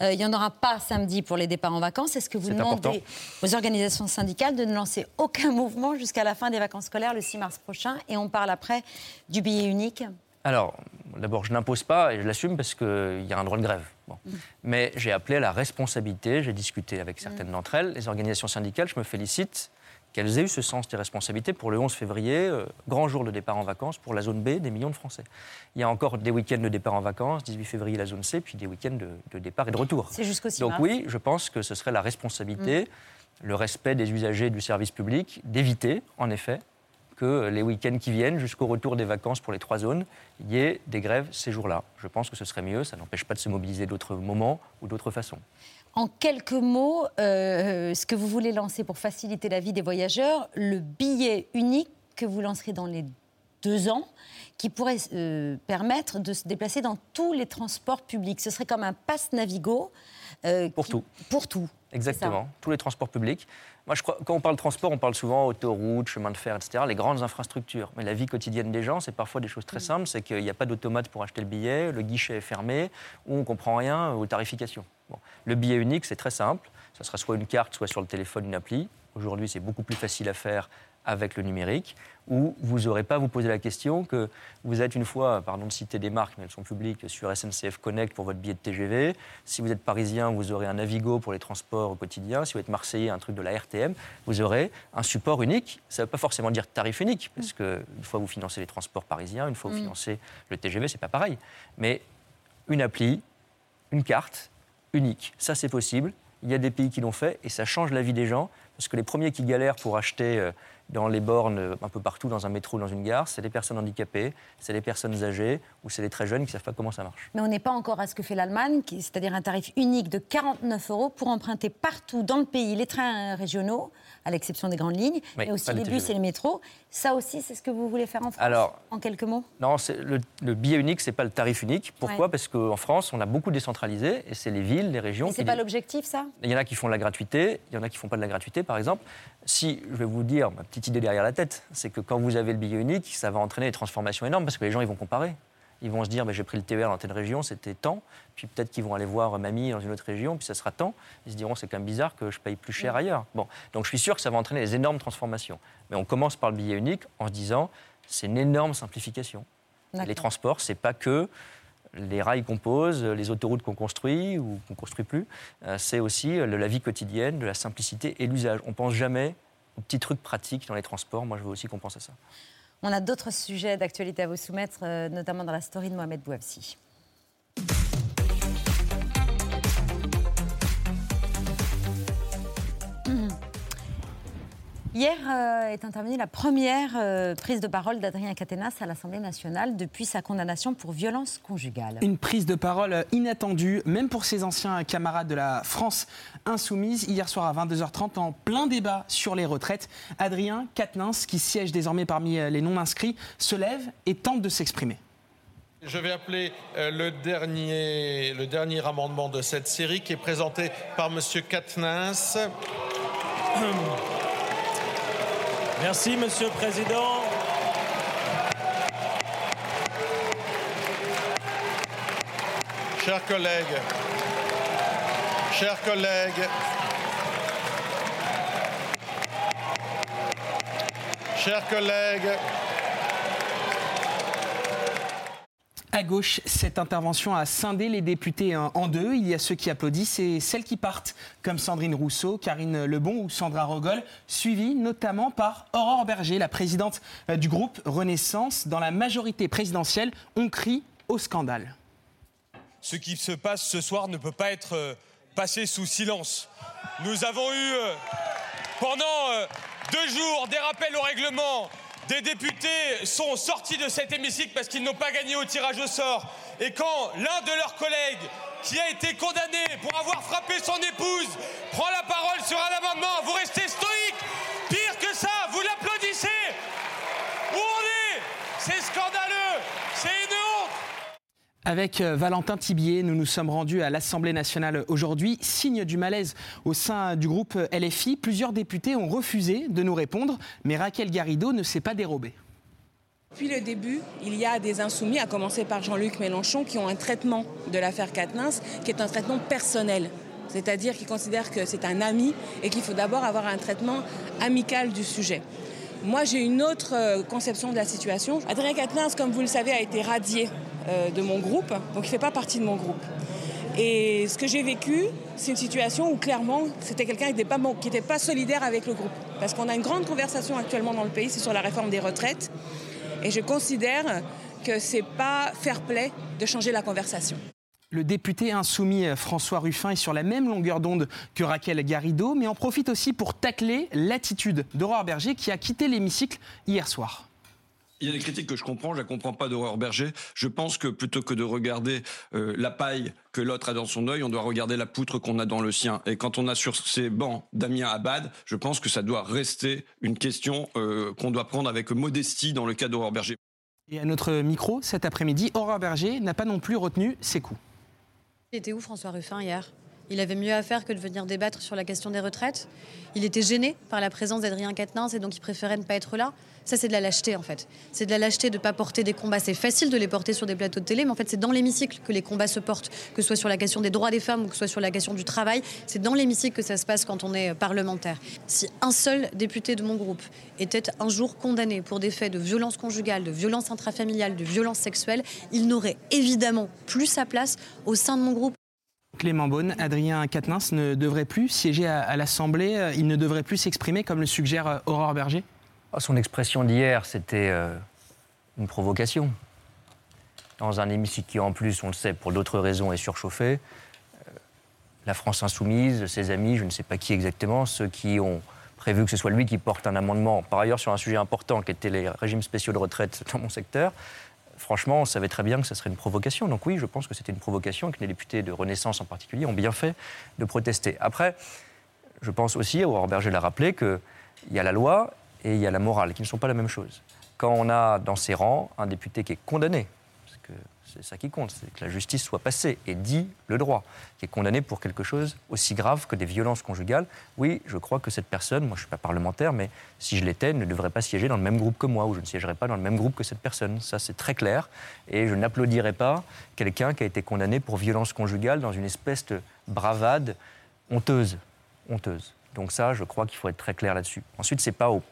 Euh, il n'y en aura pas samedi pour les départs en vacances. Est-ce que vous demandez important. aux organisations syndicales de ne lancer aucun mouvement jusqu'à la fin des vacances scolaires le 6 mars prochain Et on parle après du billet unique? Alors, d'abord, je n'impose pas et je l'assume parce qu'il y a un droit de grève. Bon. Mais j'ai appelé à la responsabilité, j'ai discuté avec certaines d'entre elles. Les organisations syndicales, je me félicite qu'elles aient eu ce sens des responsabilités pour le 11 février, euh, grand jour de départ en vacances pour la zone B des millions de Français. Il y a encore des week-ends de départ en vacances, 18 février la zone C, puis des week-ends de, de départ et de retour. C'est jusqu'au 6 Donc mars. oui, je pense que ce serait la responsabilité, le respect des usagers du service public, d'éviter, en effet, que les week-ends qui viennent, jusqu'au retour des vacances pour les trois zones, il y ait des grèves ces jours-là. Je pense que ce serait mieux, ça n'empêche pas de se mobiliser d'autres moments ou d'autres façons. En quelques mots, euh, ce que vous voulez lancer pour faciliter la vie des voyageurs, le billet unique que vous lancerez dans les deux ans, qui pourrait euh, permettre de se déplacer dans tous les transports publics. Ce serait comme un pass Navigo. euh, Pour qui- tout. Pour tout. Exactement, tous les transports publics. Moi, je crois, quand on parle transport, on parle souvent autoroute, chemin de fer, etc., les grandes infrastructures. Mais la vie quotidienne des gens, c'est parfois des choses très simples. C'est qu'il n'y a pas d'automate pour acheter le billet, le guichet est fermé, ou on ne comprend rien aux tarifications. Bon. Le billet unique, c'est très simple. Ça sera soit une carte, soit sur le téléphone une appli. Aujourd'hui, c'est beaucoup plus facile à faire avec le numérique, où vous n'aurez pas à vous poser la question que vous êtes une fois, pardon de citer des marques, mais elles sont publiques, sur SNCF Connect pour votre billet de TGV. Si vous êtes parisien, vous aurez un Navigo pour les transports au quotidien. Si vous êtes marseillais, un truc de la RTM, vous aurez un support unique. Ça ne veut pas forcément dire tarif unique, parce qu'une fois vous financez les transports parisiens, une fois vous Mm. financez le TGV, c'est pas pareil. Mais une appli, une carte unique, ça c'est possible. Il y a des pays qui l'ont fait et ça change la vie des gens parce que les premiers qui galèrent pour acheter euh, dans les bornes euh, un peu partout, dans un métro, dans une gare, c'est les personnes handicapées, c'est les personnes âgées ou c'est les très jeunes qui ne savent pas comment ça marche. Mais on n'est pas encore à ce que fait l'Allemagne, c'est-à-dire un tarif unique de 49 euros pour emprunter partout dans le pays les trains régionaux, à l'exception des grandes lignes, Oui, mais aussi les bus TGV. et les métros. Ça aussi, c'est ce que vous voulez faire en France Alors, En quelques mots? Non, le, le billet unique, c'est pas le tarif unique. Pourquoi? Ouais. Parce qu'en France, on a beaucoup décentralisé et c'est les villes, les régions Et c'est qui. pas l'objectif, ça? Il y en a qui font de la gratuité, il y en a qui font pas de la gratuité, par exemple. Si, je vais vous dire, ma petite idée derrière la tête, c'est que quand vous avez le billet unique, ça va entraîner des transformations énormes parce que les gens, ils vont comparer. Ils vont se dire, mais j'ai pris le TER dans telle région, c'était tant. Puis peut-être qu'ils vont aller voir mamie dans une autre région, puis ça sera tant. Ils se diront, c'est quand même bizarre que je paye plus cher ailleurs. Bon, donc je suis sûr que ça va entraîner des énormes transformations. Mais on commence par le billet unique en se disant, c'est une énorme simplification. Les transports, c'est pas que les rails qu'on pose, les autoroutes qu'on construit ou qu'on construit plus. Euh, c'est aussi euh, de la vie quotidienne, de la simplicité et l'usage. On pense jamais aux petits trucs pratiques dans les transports. Moi, je veux aussi qu'on pense à ça. On a d'autres sujets d'actualité à vous soumettre, euh, notamment dans la story de Mohamed Bouafsi. Hier euh, est intervenue la première euh, prise de parole d'Adrien Caténas à l'Assemblée nationale depuis sa condamnation pour violence conjugale. Une prise de parole inattendue, même pour ses anciens camarades de la France insoumise. Hier soir à 22h30, en plein débat sur les retraites, Adrien Quatennens, qui siège désormais parmi les non-inscrits, se lève et tente de s'exprimer. Je vais appeler euh, le, dernier, le dernier amendement de cette série qui est présenté par M. Katnins. [CLEARS THROAT] Merci, Monsieur le Président. Chers collègues, chers collègues, chers collègues, À gauche, cette intervention a scindé les députés en en deux. Il y a ceux qui applaudissent et celles qui partent, comme Sandrine Rousseau, Karine Lebon ou Sandra Rogol, suivies notamment par Aurore Berger, la présidente euh, du groupe Renaissance. Dans la majorité présidentielle, on crie au scandale. Ce qui se passe ce soir ne peut pas être euh, passé sous silence. Nous avons eu euh, pendant deux jours des rappels au règlement. Des députés sont sortis de cet hémicycle parce qu'ils n'ont pas gagné au tirage au sort. Et quand l'un de leurs collègues, qui a été condamné pour avoir frappé son épouse, prend la parole sur un amendement, vous restez stoïque. Pire que ça, vous l'applaudissez. Où on est? C'est scandaleux. Avec euh, Valentin Tibier, nous nous sommes rendus à l'Assemblée nationale aujourd'hui. Signe du malaise au sein du groupe LFI, plusieurs députés ont refusé de nous répondre, mais Raquel Garrido ne s'est pas dérobée. Depuis le début, il y a des insoumis, à commencer par Jean-Luc Mélenchon, qui ont un traitement de l'affaire Katnins, qui est un traitement personnel. C'est-à-dire qu'ils considèrent que c'est un ami et qu'il faut d'abord avoir un traitement amical du sujet. Moi, j'ai une autre euh, conception de la situation. Adrien Quatennens, comme vous le savez, a été radié euh, de mon groupe, donc il ne fait pas partie de mon groupe. Et ce que j'ai vécu, c'est une situation où clairement, c'était quelqu'un qui n'était pas, pas solidaire avec le groupe. Parce qu'on a une grande conversation actuellement dans le pays, c'est sur la réforme des retraites. Et je considère que ce n'est pas fair play de changer la conversation. Le député insoumis François Ruffin est sur la même longueur d'onde que Raquel Garrido, mais en profite aussi pour tacler l'attitude d'Aurore Berger qui a quitté l'hémicycle hier soir. Il y a des critiques que je comprends, je ne comprends pas d'Aurore Berger. Je pense que plutôt que de regarder euh, la paille que l'autre a dans son œil, on doit regarder la poutre qu'on a dans le sien. Et quand on a sur ces bancs Damien Abad, je pense que ça doit rester une question euh, qu'on doit prendre avec modestie dans le cas d'Aurore Berger. Et à notre micro, cet après-midi, Aurore Berger n'a pas non plus retenu ses coups. Il était où François Ruffin hier? Il avait mieux à faire que de venir débattre sur la question des retraites. Il était gêné par la présence d'Adrien Quatennens et donc il préférait ne pas être là. Ça, c'est de la lâcheté en fait. C'est de la lâcheté de ne pas porter des combats. C'est facile de les porter sur des plateaux de télé, mais en fait, c'est dans l'hémicycle que les combats se portent, que ce soit sur la question des droits des femmes ou que ce soit sur la question du travail. C'est dans l'hémicycle que ça se passe quand on est parlementaire. Si un seul député de mon groupe était un jour condamné pour des faits de violence conjugale, de violence intrafamiliale, de violence sexuelle, il n'aurait évidemment plus sa place au sein de mon groupe. Clément Beaune, Adrien Quatennens ne devrait plus siéger à, l'Assemblée, euh, il ne devrait plus s'exprimer comme le suggère euh, Aurore Berger ah, Son expression d'hier, c'était euh, une provocation. Dans un hémicycle qui, en plus, on le sait, pour d'autres raisons, est surchauffé, la France insoumise, ses amis, je ne sais pas qui exactement, ceux qui ont prévu que ce soit lui qui porte un amendement, par ailleurs sur un sujet important qui était les régimes spéciaux de retraite dans mon secteur, franchement, on savait très bien que ce serait une provocation. Donc oui, je pense que c'était une provocation et que les députés de Renaissance en particulier ont bien fait de protester. Après, je pense aussi, Aurore Berger l'a rappelé, qu'il y a la loi et il y a la morale, qui ne sont pas la même chose. Quand on a dans ses rangs un député qui est condamné, c'est ça qui compte, c'est que la justice soit passée et dit le droit, qui est condamné pour quelque chose aussi grave que des violences conjugales. Oui, je crois que cette personne, moi je ne suis pas parlementaire, mais si je l'étais, ne devrait pas siéger dans le même groupe que moi, ou je ne siégerais pas dans le même groupe que cette personne. Ça, c'est très clair. Et je n'applaudirais pas quelqu'un qui a été condamné pour violence conjugale dans une espèce de bravade honteuse. honteuse. Donc ça, je crois qu'il faut être très clair là-dessus. Ensuite, c'est pas au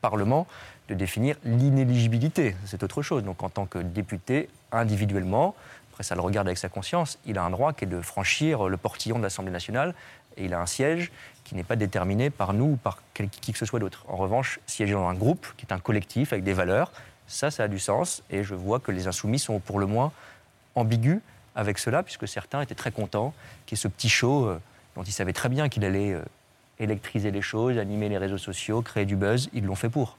Parlement de définir l'inéligibilité. C'est autre chose. Donc en tant que député, individuellement, après ça le regarde avec sa conscience, il a un droit qui est de franchir le portillon de l'Assemblée nationale et il a un siège qui n'est pas déterminé par nous ou par qui que ce soit d'autre. En revanche, siéger dans un groupe qui est un collectif avec des valeurs, ça, ça a du sens et je vois que les insoumis sont pour le moins ambigus avec cela, puisque certains étaient très contents qu'il y ait ce petit show euh, dont ils savaient très bien qu'il allait euh, électriser les choses, animer les réseaux sociaux, créer du buzz. Ils l'ont fait pour.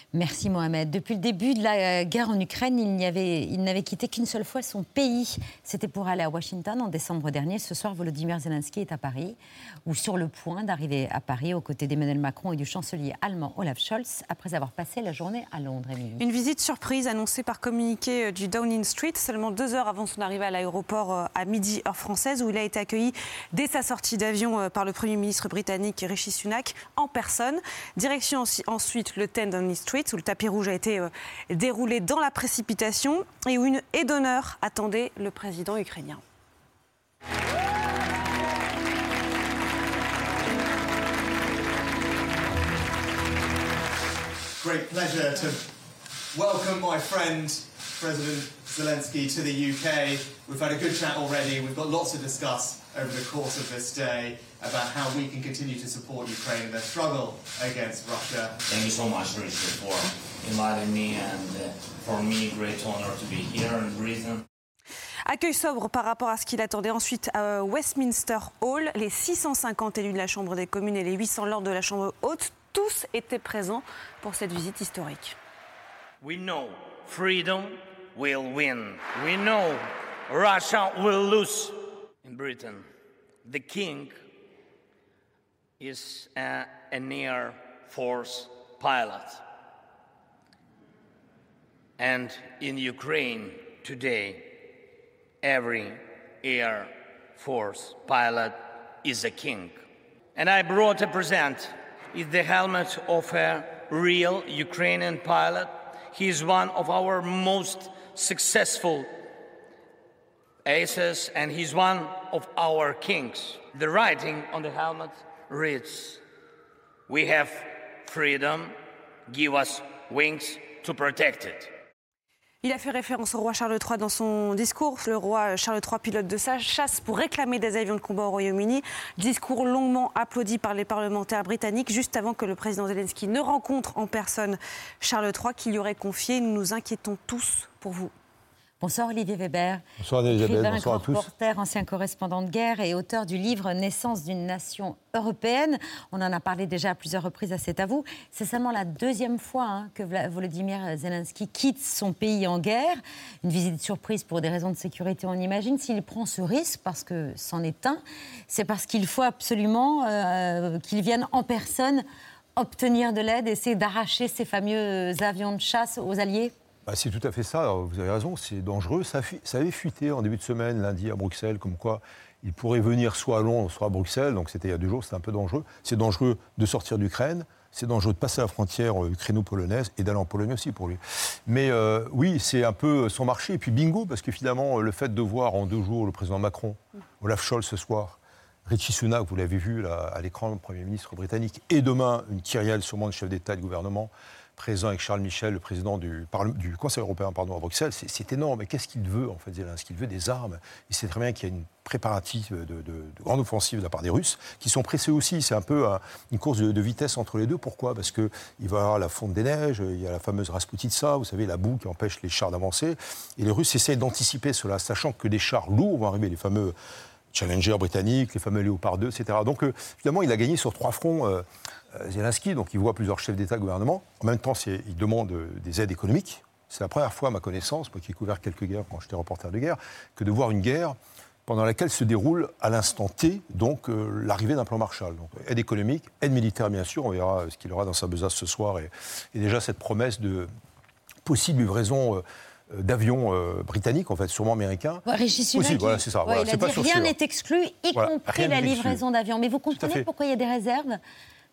Merci Mohamed. Depuis le début de la guerre en Ukraine, il n'avait quitté qu'une seule fois son pays. C'était pour aller à Washington en décembre dernier. Ce soir, Volodymyr Zelensky est à Paris, ou sur le point d'arriver à Paris aux côtés d'Emmanuel Macron et du chancelier allemand Olaf Scholz, après avoir passé la journée à Londres. Une visite surprise annoncée par communiqué euh, du Downing Street, seulement deux heures avant son arrivée à l'aéroport euh, à midi heure française, où il a été accueilli dès sa sortie d'avion euh, par le Premier ministre britannique Rishi Sunak en personne. Direction ensuite le 10 Downing Street où le tapis rouge a été euh, déroulé dans la précipitation et où une haie d'honneur attendait le président ukrainien. President Zelensky, to the UK. We've had a good chat already. We've got lots to discuss over the course of this day about how we can continue to support Ukraine in their struggle against Russia. Thank you so much, Richard, for inviting me, and uh, for me, great honor to be here in Britain. Accueil sobre par rapport à ce qu'il attendait ensuite à Westminster Hall. Les 650 élus de la Chambre des communes et les 800 lords de la Chambre haute, tous étaient présents pour cette visite historique. We know freedom will win. We know Russia will lose in Britain. The king is a, an Air Force pilot. And in Ukraine today, every Air Force pilot is a king. And I brought a present is the helmet of a real Ukrainian pilot. He is one of our most successful aces, and he's one of our kings. The writing on the helmet reads, We have freedom, give us wings to protect it. Il a fait référence au roi Charles III dans son discours. Le roi Charles III, pilote de sa chasse pour réclamer des avions de combat au Royaume-Uni. Discours longuement applaudi par les parlementaires britanniques juste avant que le président Zelensky ne rencontre en personne Charles III qui lui aurait confié Nous nous inquiétons tous pour vous. Bonsoir Olivier Weber. Bonsoir Elisabeth, bonsoir à tous. reporter, ancien correspondant de guerre et auteur du livre Naissance d'une nation européenne. On en a parlé déjà à plusieurs reprises à cet à vous. C'est seulement la deuxième fois hein, que Volodymyr Zelensky quitte son pays en guerre. Une visite surprise pour des raisons de sécurité, on imagine. S'il prend ce risque, parce que c'en est un, c'est parce qu'il faut absolument euh, qu'il vienne en personne obtenir de l'aide, essayer d'arracher ces fameux avions de chasse aux Alliés Bah, c'est tout à fait ça, vous avez raison, c'est dangereux. Ça, avait fuité en début de semaine, lundi à Bruxelles, comme quoi il pourrait venir soit à Londres, soit à Bruxelles, donc c'était il y a deux jours, c'était un peu dangereux. C'est dangereux de sortir d'Ukraine, c'est dangereux de passer la frontière euh, ukraino-polonaise et d'aller en Pologne aussi pour lui. Mais euh, oui, c'est un peu son marché, et puis bingo, parce que finalement, le fait de voir en deux jours le président Macron, Olaf Scholz ce soir, Richie Sunak, vous l'avez vu à l'écran, le Premier ministre britannique, et demain, une kyrielle sûrement de chef d'État et de gouvernement, présent avec Charles Michel, le président du, Conseil européen à Bruxelles, c'est- énorme. Mais qu'est-ce qu'il veut, en fait, Zelensky? Il veut des armes. Il sait très bien qu'il y a une préparative de, de- de grande offensive de la part des Russes, qui sont pressés aussi. C'est un peu un- une course de, vitesse entre les deux. Pourquoi? Parce qu'il va y avoir la fonte des neiges, il y a la fameuse Rasputitsa, vous savez, la boue qui empêche les chars d'avancer. Et les Russes essaient d'anticiper cela, sachant que des chars lourds vont arriver, les fameux Challenger britanniques, les fameux Léopard 2, etc. Donc euh, finalement, il a gagné sur trois fronts euh, Zelensky, donc il voit plusieurs chefs d'État et de gouvernement. En même temps, il demande euh, des aides économiques. C'est la première fois, à ma connaissance, moi qui ai couvert quelques guerres quand j'étais reporter de guerre, que de voir une guerre pendant laquelle se déroule à l'instant T donc euh, l'arrivée d'un plan Marshall. Donc, aide économique, aide militaire bien sûr, on verra ce qu'il aura dans sa besace ce soir, et, et déjà cette promesse de possible livraison euh, euh, d'avions euh, britanniques, en fait, sûrement américains. Ouais, Régis Possible, voilà, c'est ça. ouais, voilà, il a c'est pas dit sûr, rien n'est exclu, y Voilà, compris la livraison d'avions. Mais vous comprenez pourquoi il y a des réserves?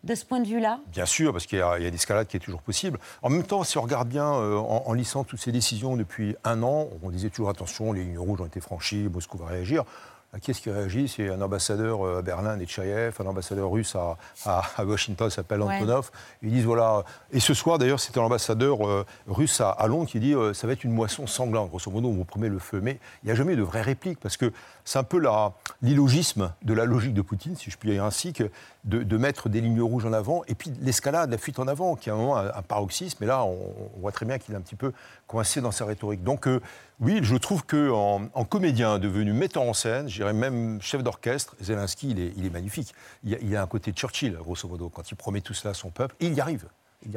De ce point de vue-là Bien sûr, parce qu'il y a, il y a l'escalade qui est toujours possible. En même temps, si on regarde bien, euh, en, en lissant toutes ces décisions depuis un an, on disait toujours attention, les lignes rouges ont été franchies, Moscou va réagir. Là, Qui est-ce qui réagit? C'est un ambassadeur euh, à Berlin, Netchayev, un ambassadeur russe à, à- à Washington, s'appelle Ouais. Antonov. Ils disent voilà. Et ce soir, d'ailleurs, c'était l'ambassadeur euh, russe à, à Londres qui dit euh, ça va être une moisson sanglante. Grosso modo, on vous promet le feu. Mais il n'y a jamais eu de vraie réplique parce que c'est un peu l'illogisme de la logique de Poutine, si je puis dire ainsi, que de, mettre des lignes rouges en avant et puis l'escalade, la fuite en avant, qui est à un moment un, paroxysme. Et là, on, voit très bien qu'il est un petit peu coincé dans sa rhétorique. Donc, euh, oui, je trouve qu'en en comédien devenu metteur en scène, je dirais même chef d'orchestre, Zelensky, il est, magnifique. Il a, un côté Churchill, grosso modo, quand il promet tout cela à son peuple. Et. Il y arrive.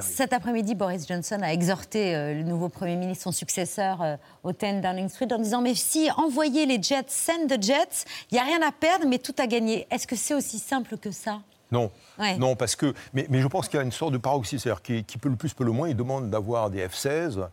Cet après-midi, Boris Johnson a exhorté euh, le nouveau Premier ministre, son successeur, euh, au 10 Downing Street, en disant Mais si, envoyez les jets, send the jets, il n'y a rien à perdre, mais tout à gagner. Est-ce que c'est aussi simple que ça? Non. Ouais. Non, parce que. Mais, mais je pense qu'il y a une sorte de paroxysme. C'est-à-dire qui, qui peut le plus, peut le moins. Il demande d'avoir des F-16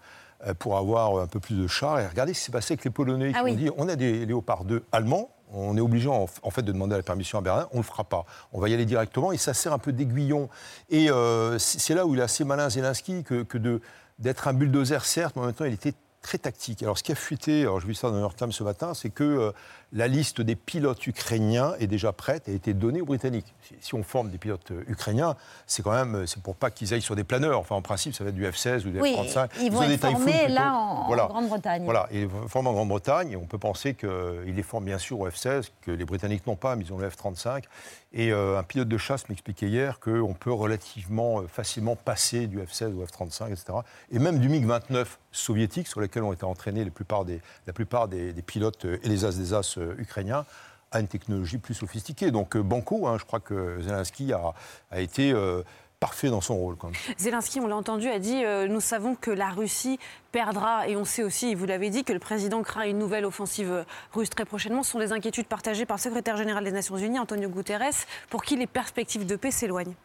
euh, pour avoir un peu plus de chars. Et regardez ce qui s'est passé avec les Polonais Ah qui oui. ont dit on a des Léopard 2 allemands. On est obligé en, fait de demander la permission à Berlin, on ne le fera pas. On va y aller directement et ça sert un peu d'aiguillon. Et euh, c'est là où il est assez malin Zelensky que, que de- d'être un bulldozer, certes, mais en même temps il était très tactique. Alors ce qui a fuité, alors je vis ça dans New York Times ce matin, c'est que euh, la liste des pilotes ukrainiens est déjà prête et a été donnée aux Britanniques. Si, on forme des pilotes euh, ukrainiens, c'est quand même, euh, c'est pour pas qu'ils aillent sur des planeurs. Enfin, en principe, ça va être du F-16 ou du Oui, F-35. ils vont ont des être formés là en. Grande-Bretagne. Voilà, ils forment en Grande-Bretagne, et on peut penser qu'ils les forment bien sûr au F-16, que les Britanniques n'ont pas, mais ils ont le F-35. Et euh, un pilote de chasse m'expliquait hier qu'on peut relativement facilement passer du F-16 au F-35, etc. Et même du MiG-29 soviétique, sur lesquels ont été entraînés la plupart des, la plupart des, des pilotes et les as des as euh, ukrainiens, à une technologie plus sophistiquée. Donc euh, Banco, hein, je crois que Zelensky a, a été euh, parfait dans son rôle. Quand même. Zelensky, on l'a entendu, a dit euh, Nous savons que la Russie perdra. Et on sait aussi, vous l'avez dit, que le président craint une nouvelle offensive russe très prochainement. Ce sont des inquiétudes partagées par le secrétaire général des Nations Unies, Antonio Guterres, pour qui les perspectives de paix s'éloignent?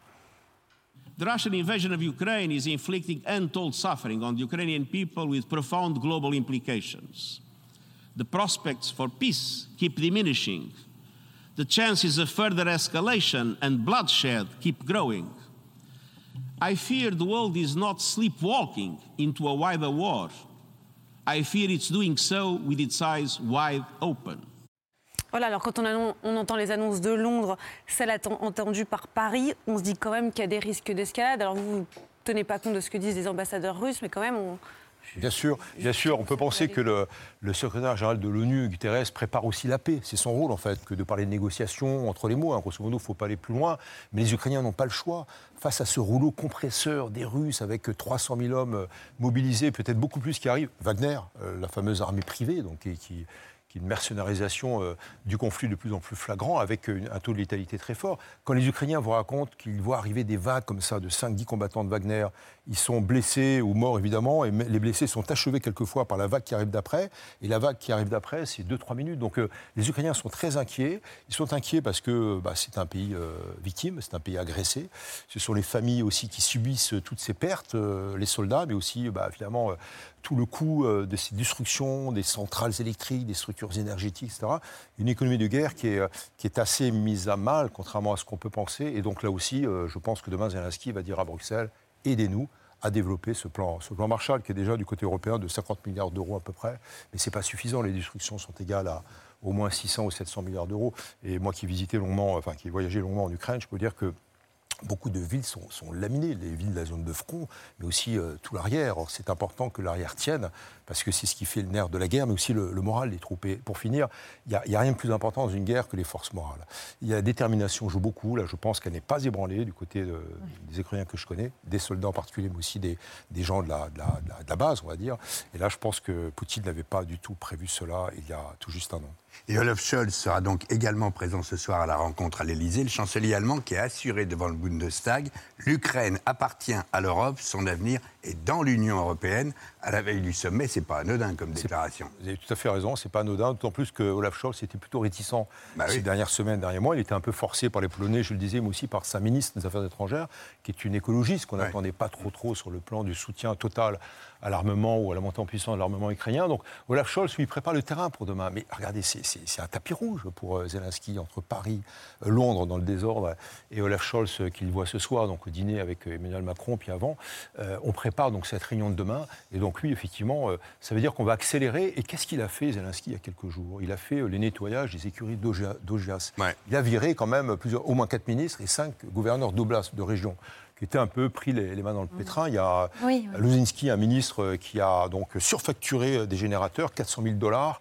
The Russian invasion of Ukraine is inflicting untold suffering on the Ukrainian people with profound global implications. The prospects for peace keep diminishing. The chances of further escalation and bloodshed keep growing. I fear the world is not sleepwalking into a wider war. I fear it's doing so with its eyes wide open. Voilà, alors quand on, annon- on entend les annonces de Londres, celles entendues par Paris, on se dit quand même qu'il y a des risques d'escalade. Alors vous ne tenez pas compte de ce que disent les ambassadeurs russes, mais quand même, on, Bien sûr, bien sûr, on peut penser que le, le secrétaire général de l'ONU, Guterres, prépare aussi la paix. C'est son rôle, en fait, que de parler de négociations entre les mots. hein. Grosso modo, il ne faut pas aller plus loin. Mais les Ukrainiens n'ont pas le choix. Face à ce rouleau compresseur des Russes, avec 300 000 hommes mobilisés, peut-être beaucoup plus qui arrivent, Wagner, euh, la fameuse armée privée, donc, qui, qui- une mercénarisation euh, du conflit de plus en plus flagrant, avec une- un taux de létalité très fort. Quand les Ukrainiens vous racontent qu'ils voient arriver des vagues comme ça de 5-10 combattants de Wagner, ils sont blessés ou morts évidemment, et les blessés sont achevés quelquefois par la vague qui arrive d'après, et la vague qui arrive d'après, c'est 2-3 minutes. Donc euh, les Ukrainiens sont très inquiets. Ils sont inquiets parce que bah, c'est un pays euh, victime, c'est un pays agressé. Ce sont les familles aussi qui subissent euh, toutes ces pertes, euh, les soldats, mais aussi bah, finalement euh, tout le coût euh, de ces destructions, des centrales électriques, des structures énergétiques, etc. Une économie de guerre qui est, euh, qui est assez mise à mal, contrairement à ce qu'on peut penser. Et donc là aussi, euh, je pense que demain, Zelensky va dire à Bruxelles, aidez-nous à développer ce plan, ce plan Marshall, qui est déjà du côté européen de 50 milliards d'euros à peu près. Mais ce n'est pas suffisant, les destructions sont égales à au moins 600 ou 700 milliards d'euros. Et moi qui ai visité longuement, enfin qui ai voyagé longuement en Ukraine, je peux dire que Beaucoup de villes sont, laminées, les villes de la zone de front, mais aussi euh, tout l'arrière. Or, C'est important que l'arrière tienne, parce que c'est ce qui fait le nerf de la guerre, mais aussi le, moral des troupes. Et pour finir, il n'y a, rien de plus important dans une guerre que les forces morales. La détermination joue beaucoup. Là, je pense qu'elle n'est pas ébranlée du côté de- des Ukrainiens que je connais, des soldats en particulier, mais aussi des, gens de la- de la base, on va dire. Et là, je pense que Poutine n'avait pas du tout prévu cela il y a tout juste un an. Et Olaf Scholz sera donc également présent ce soir à la rencontre à l'Elysée. Le chancelier allemand qui a assuré devant le Bundestag l'Ukraine appartient à l'Europe, son avenir est dans l'Union européenne. À la veille du sommet, c'est pas anodin comme déclaration. Vous avez tout à fait raison, c'est pas anodin, d'autant plus que Olaf Scholz était plutôt réticent Bah ces oui. dernières semaines, derniers mois. Il était un peu forcé par les Polonais, je le disais, mais aussi par sa ministre des Affaires étrangères, qui est une écologiste qu'on n'attendait pas trop trop sur le plan du soutien total à l'armement ou à la montée en puissance de l'armement ukrainien. Donc Olaf Scholz lui prépare le terrain pour demain. Mais regardez, c'est- un tapis rouge pour euh, Zelensky entre Paris, euh, Londres dans le désordre et Olaf Scholz euh, qu'il voit ce soir donc au dîner avec Emmanuel Macron puis avant. Euh, on prépare donc cette réunion de demain et donc lui effectivement euh, ça veut dire qu'on va accélérer. Et qu'est-ce qu'il a fait Zelensky il y a quelques jours? Il a fait euh, les nettoyages des écuries d'Ogia- d'Ogias. Il a viré quand même plusieurs, au moins quatre ministres et cinq gouverneurs d'oblast de région qui étaient un peu pris les, les mains dans le pétrin. Il y a Oui, oui. Luzinski, un ministre euh, qui a donc surfacturé euh, des générateurs, 400 000 dollars.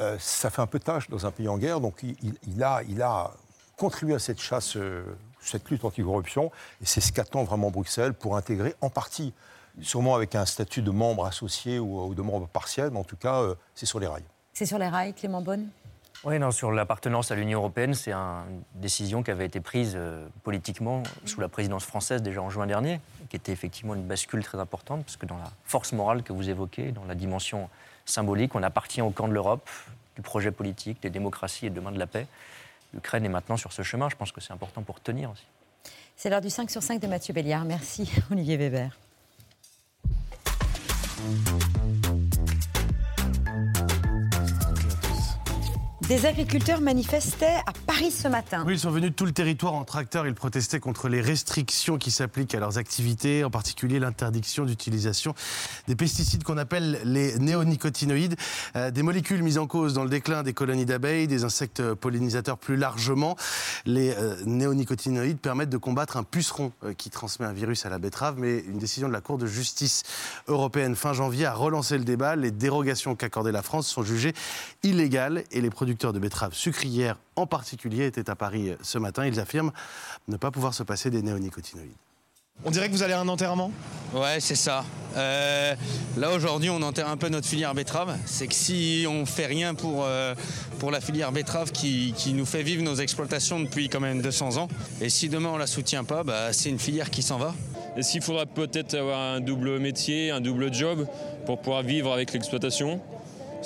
Euh, ça fait un peu tâche dans un pays en guerre, donc il, il- il a, il a contribué à cette chasse, euh, cette lutte anti-corruption, et c'est ce qu'attend vraiment Bruxelles pour intégrer en partie, sûrement avec un statut de membre associé ou, ou de membre partiel, mais en tout cas, euh, c'est sur les rails. C'est sur les rails, Clément Bonne Oui, non, sur l'appartenance à l'Union européenne, c'est un- une décision qui avait été prise euh, politiquement sous la présidence française déjà en juin dernier, qui était effectivement une bascule très importante, parce que dans la force morale que vous évoquez, dans la dimension symbolique, on appartient au camp de l'Europe, du projet politique, des démocraties et demain de la paix. L'Ukraine est maintenant sur ce chemin, je pense que c'est important pour tenir aussi. C'est l'heure du 5 sur 5 de Mathieu Béliard. Merci, Olivier Weber. Des agriculteurs manifestaient à Paris ce matin. Oui, ils sont venus de tout le territoire en tracteur. Ils protestaient contre les restrictions qui s'appliquent à leurs activités, en particulier l'interdiction d'utilisation des pesticides qu'on appelle les néonicotinoïdes, euh, des molécules mises en cause dans le déclin des colonies d'abeilles, des insectes pollinisateurs plus largement. Les euh, néonicotinoïdes permettent de combattre un puceron euh, qui transmet un virus à la betterave, mais une décision de la Cour de justice européenne fin janvier a relancé le débat. Les dérogations qu'accordait la France sont jugées illégales et les producteurs de betteraves sucrières en particulier étaient à Paris ce matin. Ils affirment ne pas pouvoir se passer des néonicotinoïdes. On dirait que vous allez à un enterrement? Ouais, c'est ça. Euh, là, aujourd'hui, on enterre un peu notre filière betterave. C'est que si on fait rien pour, euh, pour la filière betterave qui, qui nous fait vivre nos exploitations depuis quand même 200 ans, et si demain on la soutient pas, bah, c'est une filière qui s'en va. Est-ce qu'il faudra peut-être avoir un double métier, un double job pour pouvoir vivre avec l'exploitation?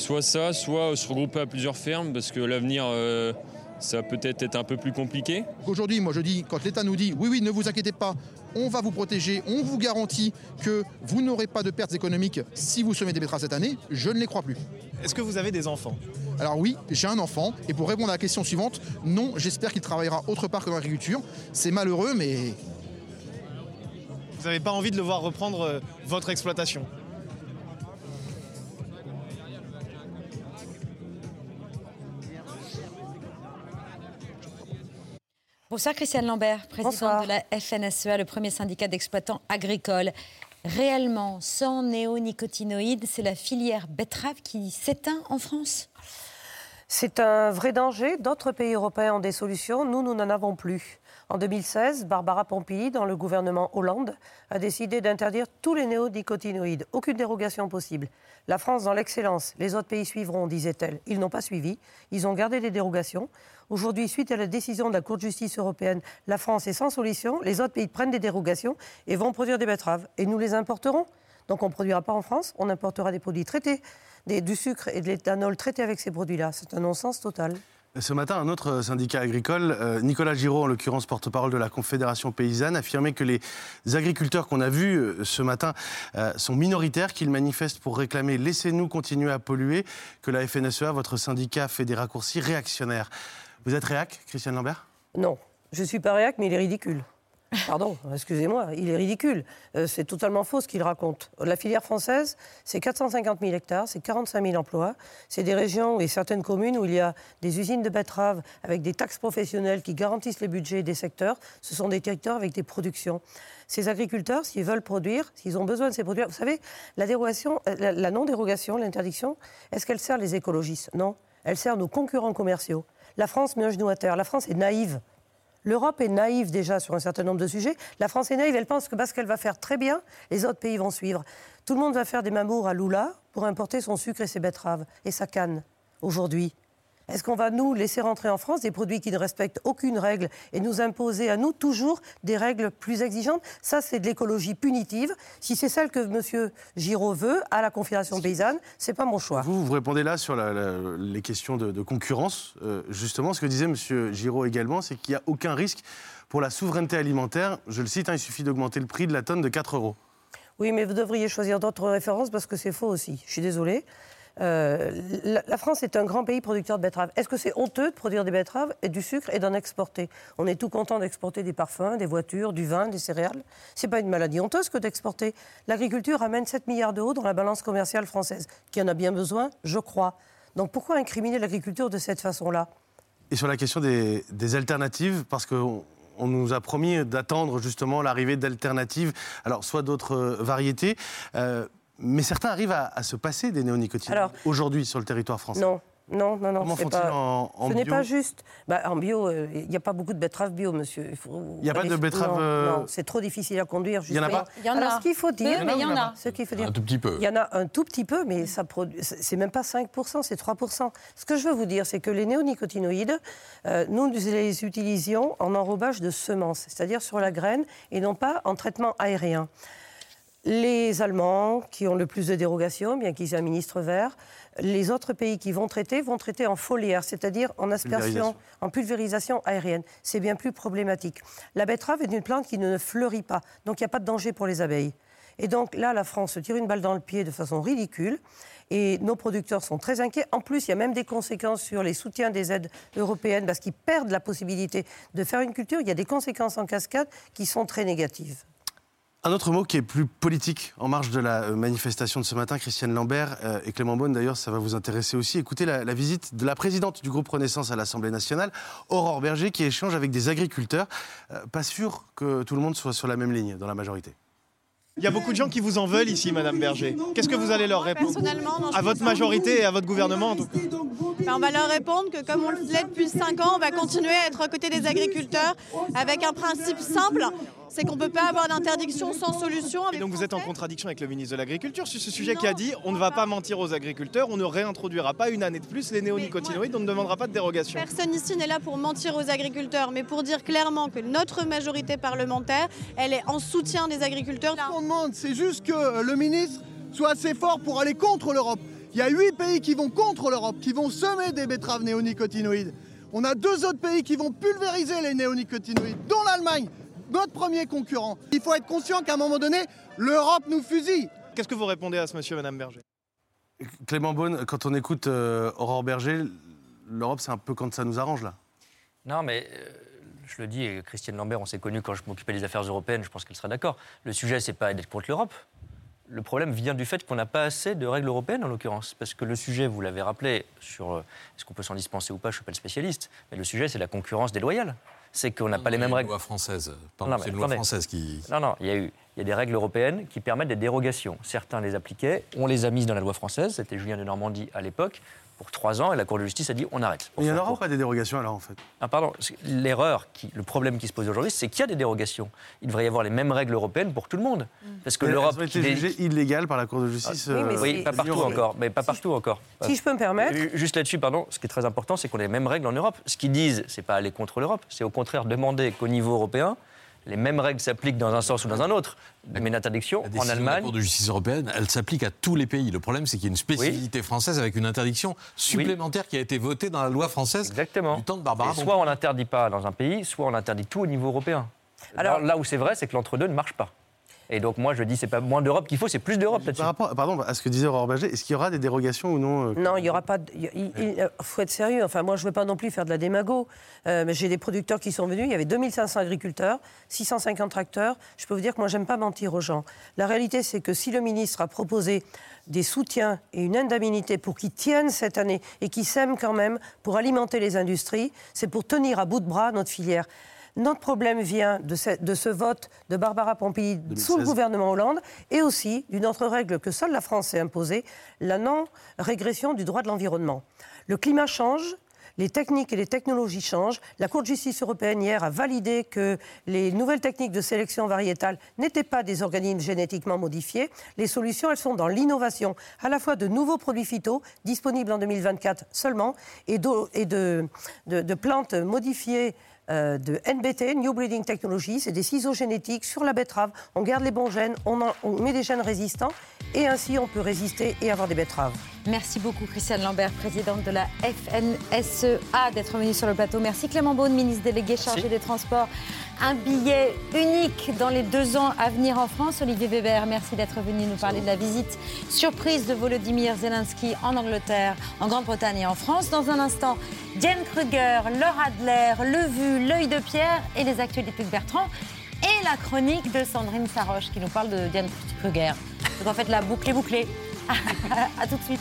Soit ça, soit se regrouper à plusieurs fermes parce que l'avenir euh, ça va peut-être être un peu plus compliqué. Aujourd'hui, moi je dis, quand l'État nous dit oui, oui, ne vous inquiétez pas, on va vous protéger, on vous garantit que vous n'aurez pas de pertes économiques si vous semez des betteraves cette année, je ne les crois plus. Est-ce que vous avez des enfants? Alors oui, j'ai un enfant, et pour répondre à la question suivante, non, j'espère qu'il travaillera autre part que dans l'agriculture. C'est malheureux, mais Vous n'avez pas envie de le voir reprendre euh, votre exploitation? Bonsoir Christiane Lambert, présidente de la FNSEA, le premier syndicat d'exploitants agricoles. Réellement, sans néonicotinoïdes, c'est la filière betterave qui s'éteint en France? C'est un vrai danger. D'autres pays européens ont des solutions. Nous, nous n'en avons plus. En 2016, Barbara Pompili, dans le gouvernement Hollande, a décidé d'interdire tous les néonicotinoïdes. Aucune dérogation possible. La France, dans l'excellence, les autres pays suivront, disait-elle. Ils n'ont pas suivi. Ils ont gardé des dérogations. Aujourd'hui, suite à la décision de la Cour de justice européenne, la France est sans solution. Les autres pays prennent des dérogations et vont produire des betteraves. Et nous les importerons? Donc on ne produira pas en France, on importera des produits traités, du sucre et de l'éthanol traités avec ces produits-là. C'est un non-sens total. Ce matin, un autre syndicat agricole, euh, Nicolas Giraud, en l'occurrence porte-parole de la Confédération paysanne, affirmait que les agriculteurs qu'on a vus euh, ce matin euh, sont minoritaires, qu'ils manifestent pour réclamer laissez-nous continuer à polluer, que la FNSEA, votre syndicat, fait des raccourcis réactionnaires. Vous êtes réac, Christiane Lambert? Non, je suis pas réac, mais il est ridicule. [LAUGHS] Pardon, excusez-moi, il est ridicule. Euh, c'est totalement faux ce qu'il raconte. La filière française, c'est 450 000 hectares, c'est 45 000 emplois. C'est des régions et certaines communes où il y a des usines de betteraves avec des taxes professionnelles qui garantissent les budgets des secteurs. Ce sont des territoires avec des productions. Ces agriculteurs, s'ils veulent produire, s'ils ont besoin de ces produits, vous savez, la, dérogation, euh, la, la non-dérogation, l'interdiction, est-ce qu'elle sert les écologistes? Non. Elle sert nos concurrents commerciaux. La France met un genou à terre. La France est naïve. L'Europe est naïve déjà sur un certain nombre de sujets. La France est naïve, elle pense que parce qu'elle va faire très bien, les autres pays vont suivre. Tout le monde va faire des mamours à Lula pour importer son sucre et ses betteraves et sa canne aujourd'hui. Est-ce qu'on va nous laisser rentrer en France des produits qui ne respectent aucune règle et nous imposer à nous toujours des règles plus exigeantes? Ça, c'est de l'écologie punitive. Si c'est celle que M. Giraud veut à la Confédération paysanne, c'est pas mon choix. Vous, vous répondez là sur la- la- les questions de, de concurrence. Euh, justement, ce que disait M. Giraud également, c'est qu'il n'y a aucun risque pour la souveraineté alimentaire. Je le cite, hein, il suffit d'augmenter le prix de la tonne de 4 euros. Oui, mais vous devriez choisir d'autres références parce que c'est faux aussi. Je suis désolée. Euh, la, France est un grand pays producteur de betteraves. Est-ce que c'est honteux de produire des betteraves et du sucre et d'en exporter? On est tout content d'exporter des parfums, des voitures, du vin, des céréales. C'est pas une maladie honteuse que d'exporter. L'agriculture amène 7 milliards d'euros dans la balance commerciale française, qui en a bien besoin, je crois. Donc pourquoi incriminer l'agriculture de cette façon-là? Et sur la question des, alternatives, parce qu'on on nous a promis d'attendre justement l'arrivée d'alternatives, alors soit d'autres euh, variétés, euh, mais certains arrivent à, à se passer des néonicotinoïdes Alors- aujourd'hui sur le territoire français. Non. Non, non, non. Comment font-ils en- en Ce n'est pas juste. Bah, en bio, euh, il n'y a pas beaucoup de betteraves bio, monsieur. Il faut- Il y a pas de Non, betteraves, euh, Non, c'est trop difficile à conduire. Il y en a pas Il y en Alors, a. ce qu'il faut dire. mais il y en a. Ce qu'il faut dire. Un tout petit peu. Il y en a un tout petit peu, mais ça produit. C'est c'est même pas 5%, c'est 3%. Ce que je veux vous dire, c'est que les néonicotinoïdes, euh, nous les utilisions en enrobage de semences, c'est-à-dire sur la graine, et non pas en traitement aérien. Les Allemands, qui ont le plus de dérogations, bien qu'ils aient un ministre vert, les autres pays qui vont traiter vont traiter en foliaire, c'est-à-dire en aspersion, en pulvérisation aérienne. C'est bien plus problématique. La betterave est une plante qui ne fleurit pas, donc il n'y a pas de danger pour les abeilles. Et donc là, la France se tire une balle dans le pied de façon ridicule. Et nos producteurs sont très inquiets. En plus, il y a même des conséquences sur les soutiens des aides européennes parce qu'ils perdent la possibilité de faire une culture. Il y a des conséquences en cascade qui sont très négatives. Un autre mot qui est plus politique en marge de la euh, manifestation de ce matin, Christiane Lambert euh, et Clément Beaune, d'ailleurs, ça va vous intéresser aussi. Écoutez la, la visite de la présidente du groupe Renaissance à l'Assemblée nationale, Aurore Berger, qui échange avec des agriculteurs. Euh, pas sûr que tout le monde soit sur la même ligne dans la majorité. Il y a beaucoup de gens qui vous en veulent ici, Madame Berger. Qu'est-ce que vous allez leur répondre? Personnellement, non, À votre majorité et à votre gouvernement, en tout cas. Ben, on va leur répondre que comme on le fait depuis 5 ans, on va continuer à être aux côtés des agriculteurs avec un principe simple, c'est qu'on ne peut pas avoir d'interdiction sans solution. Et donc vous êtes en contradiction avec le ministre de l'Agriculture sur ce sujet qui a dit on ne va pas mentir aux agriculteurs, on ne réintroduira pas une année de plus les néonicotinoïdes, on ne demandera pas de dérogation. Personne ici n'est là pour mentir aux agriculteurs, mais pour dire clairement que notre majorité parlementaire, elle est en soutien des agriculteurs. Ce qu'on demande, c'est juste que euh, le ministre soit assez fort pour aller contre l'Europe. Il y a huit pays qui vont contre l'Europe, qui vont semer des betteraves néonicotinoïdes. On a deux autres pays qui vont pulvériser les néonicotinoïdes, dont l'Allemagne, notre premier concurrent. Il faut être conscient qu'à un moment donné, l'Europe nous fusille. Qu'est-ce que vous répondez à ce monsieur, madame Berger? Clément Beaune, quand on écoute euh, Aurore Berger, l'Europe, c'est un peu quand ça nous arrange, là. Non, mais euh, je le dis, et Christiane Lambert, on s'est connus quand je m'occupais des affaires européennes, je pense qu'elle sera d'accord. Le sujet, c'est pas d'être contre l'Europe. Le problème vient du fait qu'on n'a pas assez de règles européennes, en l'occurrence. Parce que le sujet, vous l'avez rappelé, sur euh, est-ce qu'on peut s'en dispenser ou pas, je ne suis pas le spécialiste, mais le sujet, c'est la concurrence déloyale. C'est qu'on n'a pas les mêmes règles. loi française. Pardon, c'est une loi française qui. Non, non, il y a eu il y a des règles européennes qui permettent des dérogations. Certains les appliquaient, on les a mises dans la loi française, c'était Julien de Normandie à l'époque, pour trois ans, et la Cour de justice a dit on arrête. il n'y en aura pas des dérogations alors en fait Ah pardon, l'erreur, le problème qui se pose aujourd'hui, c'est qu'il y a des dérogations. Il devrait y avoir les mêmes règles européennes pour tout le monde. Parce que l'Europe. Elles ont été jugées illégales par la Cour de justice. Ah, oui, euh, pas partout encore, mais pas partout encore. Si je peux me permettre. Juste là-dessus, pardon, ce qui est très important, c'est qu'on ait les mêmes règles en Europe. Ce qu'ils disent, c'est pas aller contre l'Europe, c'est au contraire demander qu'au niveau européen, les mêmes règles s'appliquent dans un sens ou dans un autre. Mais une interdiction en Allemagne. La Cour de justice européenne, elle s'applique à tous les pays. Le problème, c'est qu'il y a une spécificité française avec une interdiction supplémentaire qui a été votée dans la loi française Exactement. du temps de Barbara. soit on n'interdit pas dans un pays, soit on interdit tout au niveau européen. Alors là où c'est vrai, c'est que l'entre-deux ne marche pas. Et donc moi je dis c'est pas moins d'Europe qu'il faut, c'est plus d'Europe là-dessus. Par rapport, pardon, à ce que disait Aurore Berger, est-ce qu'il y aura des dérogations ou non euh, Non, il y aura pas. Il, faut être sérieux. Enfin, moi je veux pas non plus faire de la démago. Euh, mais j'ai des producteurs qui sont venus. Il y avait 2500 agriculteurs, 650 tracteurs. Je peux vous dire que moi j'aime pas mentir aux gens. La réalité c'est que si le ministre a proposé des soutiens et une indemnité pour qu'ils tiennent cette année et qu'ils s'aiment quand même pour alimenter les industries, c'est pour tenir à bout de bras notre filière. Notre problème vient de ce, vote de Barbara Pompili sous le gouvernement Hollande et aussi d'une autre règle que seule la France s'est imposée, la non-régression du droit de l'environnement. Le climat change, les techniques et les technologies changent. La Cour de justice européenne hier a validé que les nouvelles techniques de sélection variétale n'étaient pas des organismes génétiquement modifiés. Les solutions, elles sont dans l'innovation, à la fois de nouveaux produits phyto, disponibles en 2024 seulement, et de, de plantes modifiées euh, de NBT, New Breeding Technology. C'est des ciseaux génétiques sur la betterave. On garde les bons gènes, on, met des gènes résistants et ainsi on peut résister et avoir des betteraves. Merci beaucoup Christiane Lambert, présidente de la FNSEA, d'être venue sur le plateau. Merci Clément Beaune, ministre délégué chargé des Transports. Un billet unique dans les deux ans à venir en France. Olivier Weber, merci d'être venu nous parler de la visite surprise de Volodymyr Zelensky en Angleterre, en Grande-Bretagne et en France. Dans un instant, Diane Kruger, Laure Adler, Le Vu, L'œil de Pierre et les actualités de Bertrand. Et la chronique de Sandrine Saroche qui nous parle de Diane Kruger. Donc en fait, la boucle est bouclée. [LAUGHS] à tout de suite.